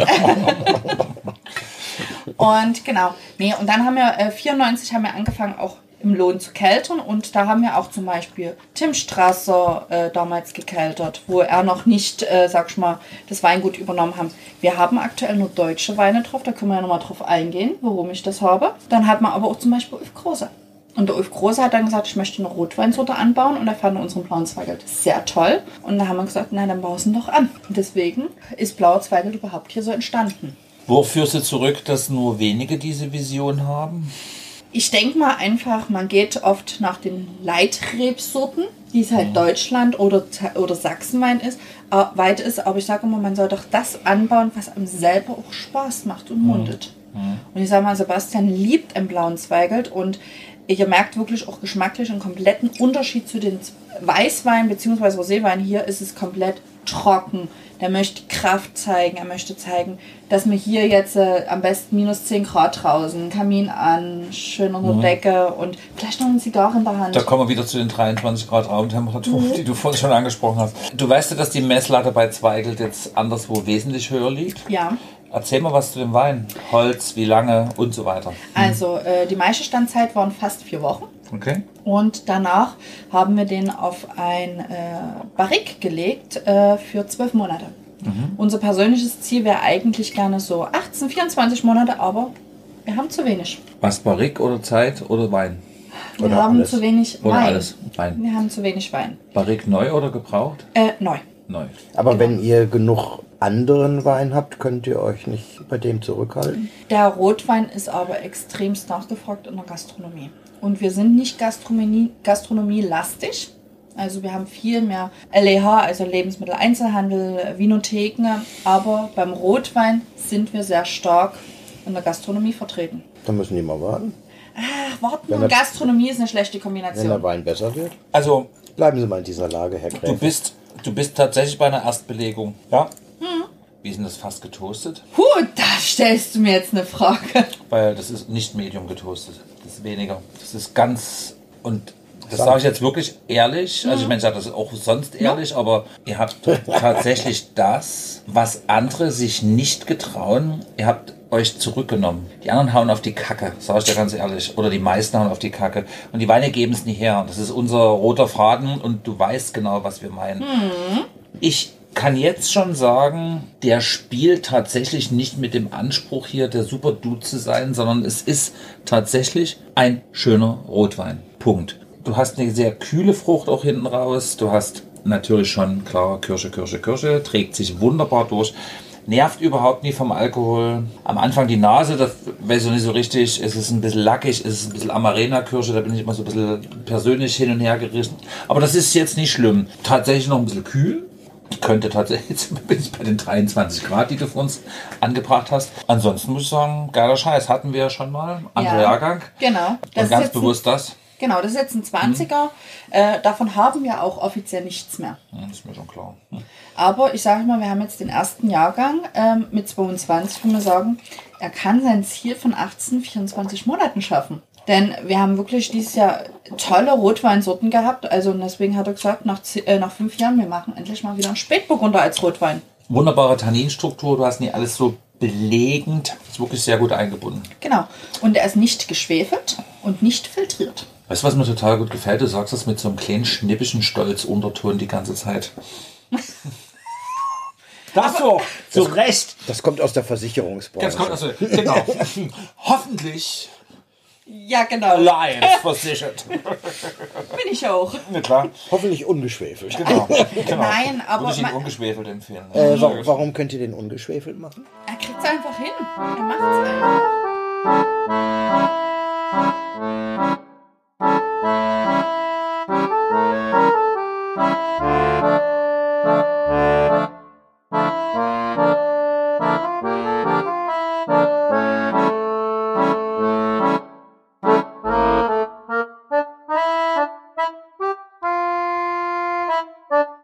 Und genau, nee, und dann haben wir, äh, 94 haben wir angefangen auch im Lohn zu keltern und da haben wir auch zum Beispiel Tim Strasser äh, damals gekeltert, wo er noch nicht, äh, sag ich mal, das Weingut übernommen haben. Wir haben aktuell nur deutsche Weine drauf, da können wir ja nochmal drauf eingehen, warum ich das habe. Dann hat man aber auch zum Beispiel Ulf Große. Und der Ulf Große hat dann gesagt, ich möchte eine Rotweinsorte anbauen und er fand unseren blauen Zweigelt sehr toll. Und da haben wir gesagt, na dann baust du ihn doch an. Und deswegen ist blauer Zweigelt überhaupt hier so entstanden. Wo führst du zurück, dass nur wenige diese Vision haben? Ich denke mal einfach, man geht oft nach den Leitrebsorten, die es halt Deutschland oder, oder Sachsenwein ist, äh, weit ist. Aber ich sage immer, man soll doch das anbauen, was einem selber auch Spaß macht und mundet. Und ich sage mal, Sebastian liebt einen blauen Zweigelt und ihr merkt wirklich auch geschmacklich einen kompletten Unterschied zu den Weißwein bzw. Roséwein. Hier ist es komplett trocken. Der möchte Kraft zeigen. Er möchte zeigen, dass wir hier jetzt äh, am besten minus 10 Grad draußen, Kamin an, schön unter Decke und vielleicht noch eine Zigarre in der Hand. Da kommen wir wieder zu den 23 Grad Raumtemperatur, die du vorhin schon angesprochen hast. Du weißt ja, dass die Messlatte bei Zweigelt jetzt anderswo wesentlich höher liegt. Ja, Erzähl mal was zu dem Wein. Holz, wie lange und so weiter. also äh, die Maischestandzeit waren fast vier Wochen. Okay? Und danach haben wir den auf ein äh, Barrik gelegt äh, für zwölf Monate. Unser persönliches Ziel wäre eigentlich gerne so 18, 24 Monate, aber wir haben zu wenig. Was Barrik oder Zeit oder Wein? Wir Oder haben alles. zu wenig Oder Wein. alles? Wein. Wir haben zu wenig Wein. Barrik neu oder gebraucht? Äh, neu. Nein. Aber wenn ihr genug anderen Wein habt, könnt ihr euch nicht bei dem zurückhalten? Der Rotwein ist aber extremst nachgefragt in der Gastronomie. Und wir sind nicht Gastronomie, Gastronomie-lastig. Also wir haben viel mehr LEH, also Lebensmitteleinzelhandel, Vinotheken. Aber beim Rotwein sind wir sehr stark in der Gastronomie vertreten. Dann müssen die mal warten. Ach, warten Wenn und Gastronomie ist eine schlechte Wenn der Kombination. Wein besser wird, Also, bleiben Sie mal in dieser Lage, Herr du Gräfe. bist, du bist tatsächlich bei einer Erstbelegung. Ja? Hm. Wie ist denn das fast getoastet? Puh, da stellst du mir jetzt eine Frage. Weil das ist nicht medium getoastet. Das ist weniger. Das ist ganz. Und das sage ich jetzt wirklich ehrlich. Mhm. Also ich meine, ich sage das auch sonst ehrlich, aber ihr habt tatsächlich das, was andere sich nicht getrauen. Ihr habt euch zurückgenommen. Die anderen hauen auf die Kacke, sage ich dir ganz ehrlich. Oder die meisten hauen auf die Kacke. Und die Weine geben es nie her. Das ist unser roter Faden und du weißt genau, was wir meinen. Ich kann jetzt schon sagen, der spielt tatsächlich nicht mit dem Anspruch hier der Super Dude zu sein, sondern es ist tatsächlich ein schöner Rotwein. Punkt. Du hast eine sehr kühle Frucht auch hinten raus. Du hast natürlich schon klar Kirsche, Kirsche, Kirsche, trägt sich wunderbar durch. Nervt überhaupt nie vom Alkohol. Am Anfang die Nase, das weiß ich nicht so richtig. Es ist ein bisschen lackig, es ist ein bisschen Amarena-Kirsche, da bin ich immer so ein bisschen persönlich hin und her gerissen. Aber das ist jetzt nicht schlimm. Tatsächlich noch ein bisschen kühl. Könnte tatsächlich, jetzt bin ich bei den 23 Grad, die du für uns angebracht hast. Ansonsten muss ich sagen, geiler Scheiß. Hatten wir ja schon mal. Anderer Ja. Jahrgang. Genau. Das Und ist ganz bewusst das. Genau, das ist jetzt ein 20er. Äh, davon haben wir auch offiziell nichts mehr. Ja, ist mir schon klar. Hm. Aber ich sage mal, wir haben jetzt den ersten Jahrgang ähm, mit 22, wo wir sagen, er kann sein Ziel von 18, 24 Monaten schaffen. Denn wir haben wirklich dieses Jahr tolle Rotweinsorten gehabt. Also und deswegen hat er gesagt, nach, äh, nach fünf Jahren, wir machen endlich mal wieder einen Spätburgunder als Rotwein. Wunderbare Tanninstruktur. Du hast nie alles so belegend. Ist wirklich sehr gut eingebunden. Genau. Und er ist nicht geschwefelt und nicht filtriert. Weißt du, was mir total gut gefällt? Du sagst das mit so einem kleinen schnippischen Stolz-Unterton die ganze Zeit. Das so, zu Recht. Das kommt aus der Versicherungsbranche. Jetzt kommt also, genau. Hoffentlich ja, genau. Alliance versichert. Bin ich auch. Na klar. Hoffentlich ungeschwefelt. Genau. genau. genau. Nein, aber. Würde ich ihn ungeschwefelt empfehlen. Ne? Äh, warum, warum könnt ihr den ungeschwefelt machen? Er kriegt es einfach hin. Er macht es einfach.